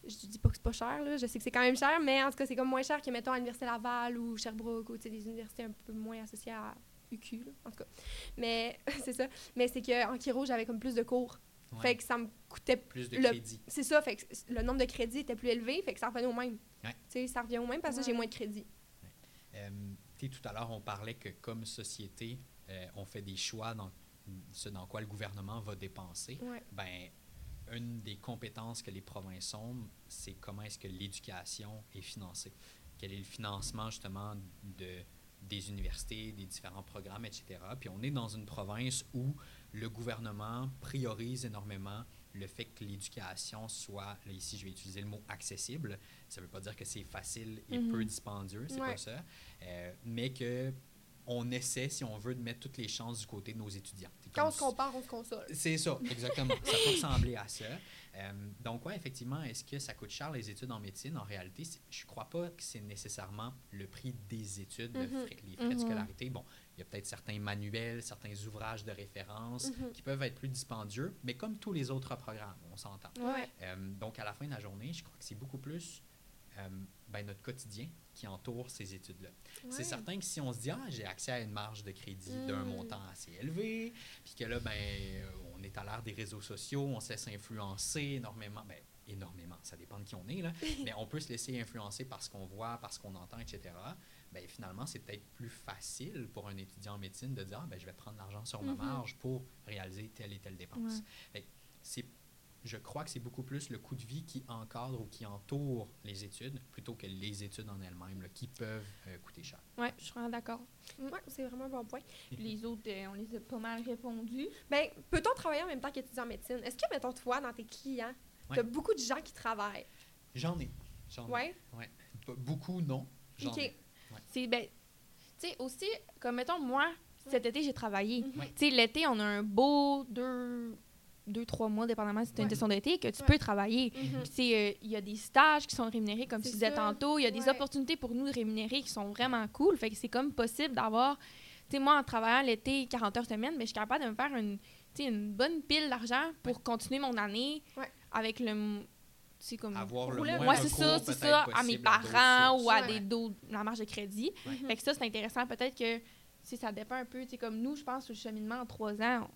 Je dis pas que c'est pas cher, là. Je sais que c'est quand même cher, mais en tout cas, c'est comme moins cher que, mettons, à l'Université Laval ou Sherbrooke ou, tu sais, des universités un peu moins associées à UQ, là, en tout cas. Mais, c'est ça. Mais c'est qu'en Kiro, j'avais comme plus de cours Ouais. Fait que ça me coûtait Plus de le- crédit. C'est ça, fait que le nombre de crédits était plus élevé, fait que ça revenait au même. Ouais. Tu sais, ça revient au même parce que Ouais. j'ai moins de crédits. Euh, tout à l'heure, on parlait que comme société, euh, on fait des choix dans ce dans quoi le gouvernement va dépenser. Ouais. Ben, une des compétences que les provinces ont, c'est comment est-ce que l'éducation est financée. Quel est le financement justement de, des universités, des différents programmes, etc. Puis on est dans une province où le gouvernement priorise énormément le fait que l'éducation soit, là ici je vais utiliser le mot accessible, ça ne veut pas dire que c'est facile et Mhm. peu dispendieux, c'est Ouais. pas ça, Euh, mais que on essaie, si on veut, de mettre toutes les chances du côté de nos étudiants. Quand on se compare, on se console. c'est ça, exactement. ça peut ressembler à ça. Euh, donc, ouais, effectivement, est-ce que ça coûte cher les études en médecine? En réalité, je ne crois pas que c'est nécessairement le prix des études, Mhm. frais- les frais de Mhm. scolarité. Bon, y a peut-être certains manuels, certains ouvrages de référence Mhm. qui peuvent être plus dispendieux, mais comme tous les autres programmes, on s'entend. Ouais. Euh, donc, à la fin de la journée, je crois que c'est beaucoup plus euh, ben, notre quotidien qui entoure ces études-là. C'est certain que si on se dit, ah, j'ai accès à une marge de crédit d'un Mm. montant assez élevé, puis que là, ben, euh, on est à l'ère des réseaux sociaux, on se laisse influencer énormément, ben, énormément, ça dépend de qui on est, là, mais on peut se laisser influencer par ce qu'on voit, par ce qu'on entend, etc. Ben, finalement, c'est peut-être plus facile pour un étudiant en médecine de dire, ah, ben, je vais prendre l'argent sur ma Mhm. marge pour réaliser telle et telle dépense. Ouais. Fait que c'est je crois que c'est beaucoup plus le coût de vie qui encadre ou qui entoure les études plutôt que les études en elles-mêmes qui peuvent euh, coûter cher. Ouais, je suis vraiment d'accord. Ouais, c'est vraiment un bon point. Les autres, euh, on les a pas mal répondu. Ben, peut-on travailler en même temps qu'étudiant en médecine? Est-ce que, mettons, toi, dans tes clients, Ouais. t'as beaucoup de gens qui travaillent? J'en ai. J'en ai. Ouais? Pas Beaucoup, non. J'en Ok. ai. C'est, ben, tu sais, aussi, comme mettons, moi, cet été, j'ai travaillé. Mhm. Tu sais, l'été, on a un beau deux, deux trois mois, dépendamment si tu une Ouais. question d'été, que tu peux travailler. Mhm. Euh, il y a des stages qui sont rémunérés, comme tu disais tantôt. Il y a des opportunités pour nous de rémunérer qui sont vraiment cool. Fait que c'est comme possible d'avoir. Tu sais, moi, en travaillant l'été 40 heures semaine, mais je suis capable de me faire une, une bonne pile d'argent pour continuer mon année avec le. Sais, comme. Avoir le moins Ouais, c'est ça, c'est peut-être ça, à mes parents ou à Ouais. des d'autres- la marge de crédit. Ouais. Fait que ça, c'est intéressant. Peut-être que si ça dépend un peu, tu sais, comme nous, je pense, sur le cheminement en trois ans,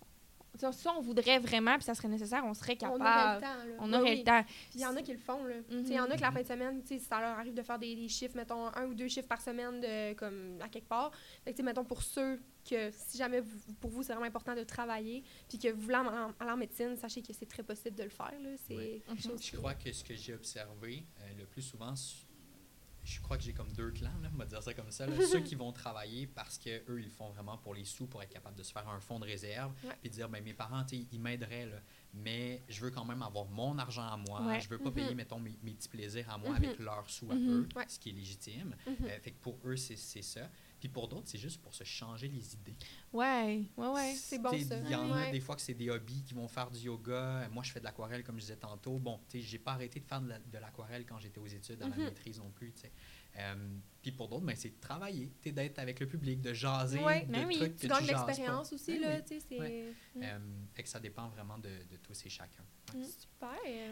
ça, ça, on voudrait vraiment, puis ça serait nécessaire, on serait On aurait le capable. temps, là. On Ouais, aurait oui. le temps. Puis il y en a qui le font, là. Tu sais, Il y Mhm. en a que la fin de semaine, tu sais, si ça leur arrive de faire des, des chiffres, mettons, un ou deux chiffres par semaine, de, comme à quelque part. Fait que, tu sais, mettons, pour ceux que, si jamais vous- pour vous, c'est vraiment important de travailler, puis que vous voulez aller en, aller en médecine, sachez que c'est très possible de le faire, là. Quelque chose Je crois que ce que j'ai observé euh, le plus souvent, je crois que j'ai comme deux clans, là, on va dire ça comme ça. là. Ceux qui vont travailler parce que eux ils font vraiment pour les sous, pour être capable de se faire un fonds de réserve, puis dire ben, mes parents, ils m'aideraient, mais je veux quand même avoir mon argent à moi. Ouais. Je veux pas Mhm. payer, mettons, mes, mes petits plaisirs à moi Mhm. avec leurs sous à Mhm. eux, Ouais. ce qui est légitime. Euh, fait que pour eux, c'est ça. Puis pour d'autres, c'est juste pour se changer les idées. Ouais, ouais, ouais. C'est bon, ça. Il y en a des fois que c'est des hobbies qui vont faire du yoga. Moi, je fais de l'aquarelle, comme je disais tantôt. Bon, tu sais, j'ai pas arrêté de faire de l'aquarelle quand j'étais aux études, à la Mhm. maîtrise non plus, tu sais. Euh, Puis pour d'autres, ben, c'est de travailler, d'être avec le public, de jaser Ouais. de Ben oui. trucs que Tu gagnes l'expérience aussi, Ben là, oui. tu sais, c'est... Ouais. Mm. Euh, fait que ça dépend vraiment de, de tous et chacun. Ouais. Super,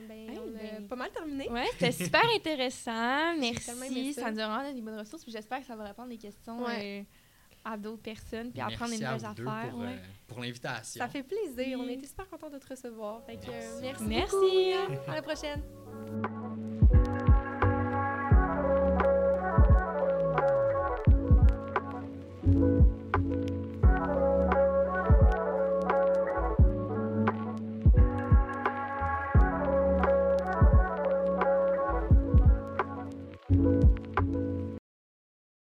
ben, Hey, on a ben- pas mal terminé. Ouais, c'était super intéressant. Merci. ça. Ça nous a vraiment donné des bonnes ressources. J'espère que ça va répondre des questions Ouais. euh, à d'autres personnes. Puis apprendre des nouvelles affaires. pour, ouais. euh, pour l'invitation. Ça fait plaisir. On a Oui. été super contents de te recevoir. Fait que, euh, Merci. merci. Merci. beaucoup. À la prochaine.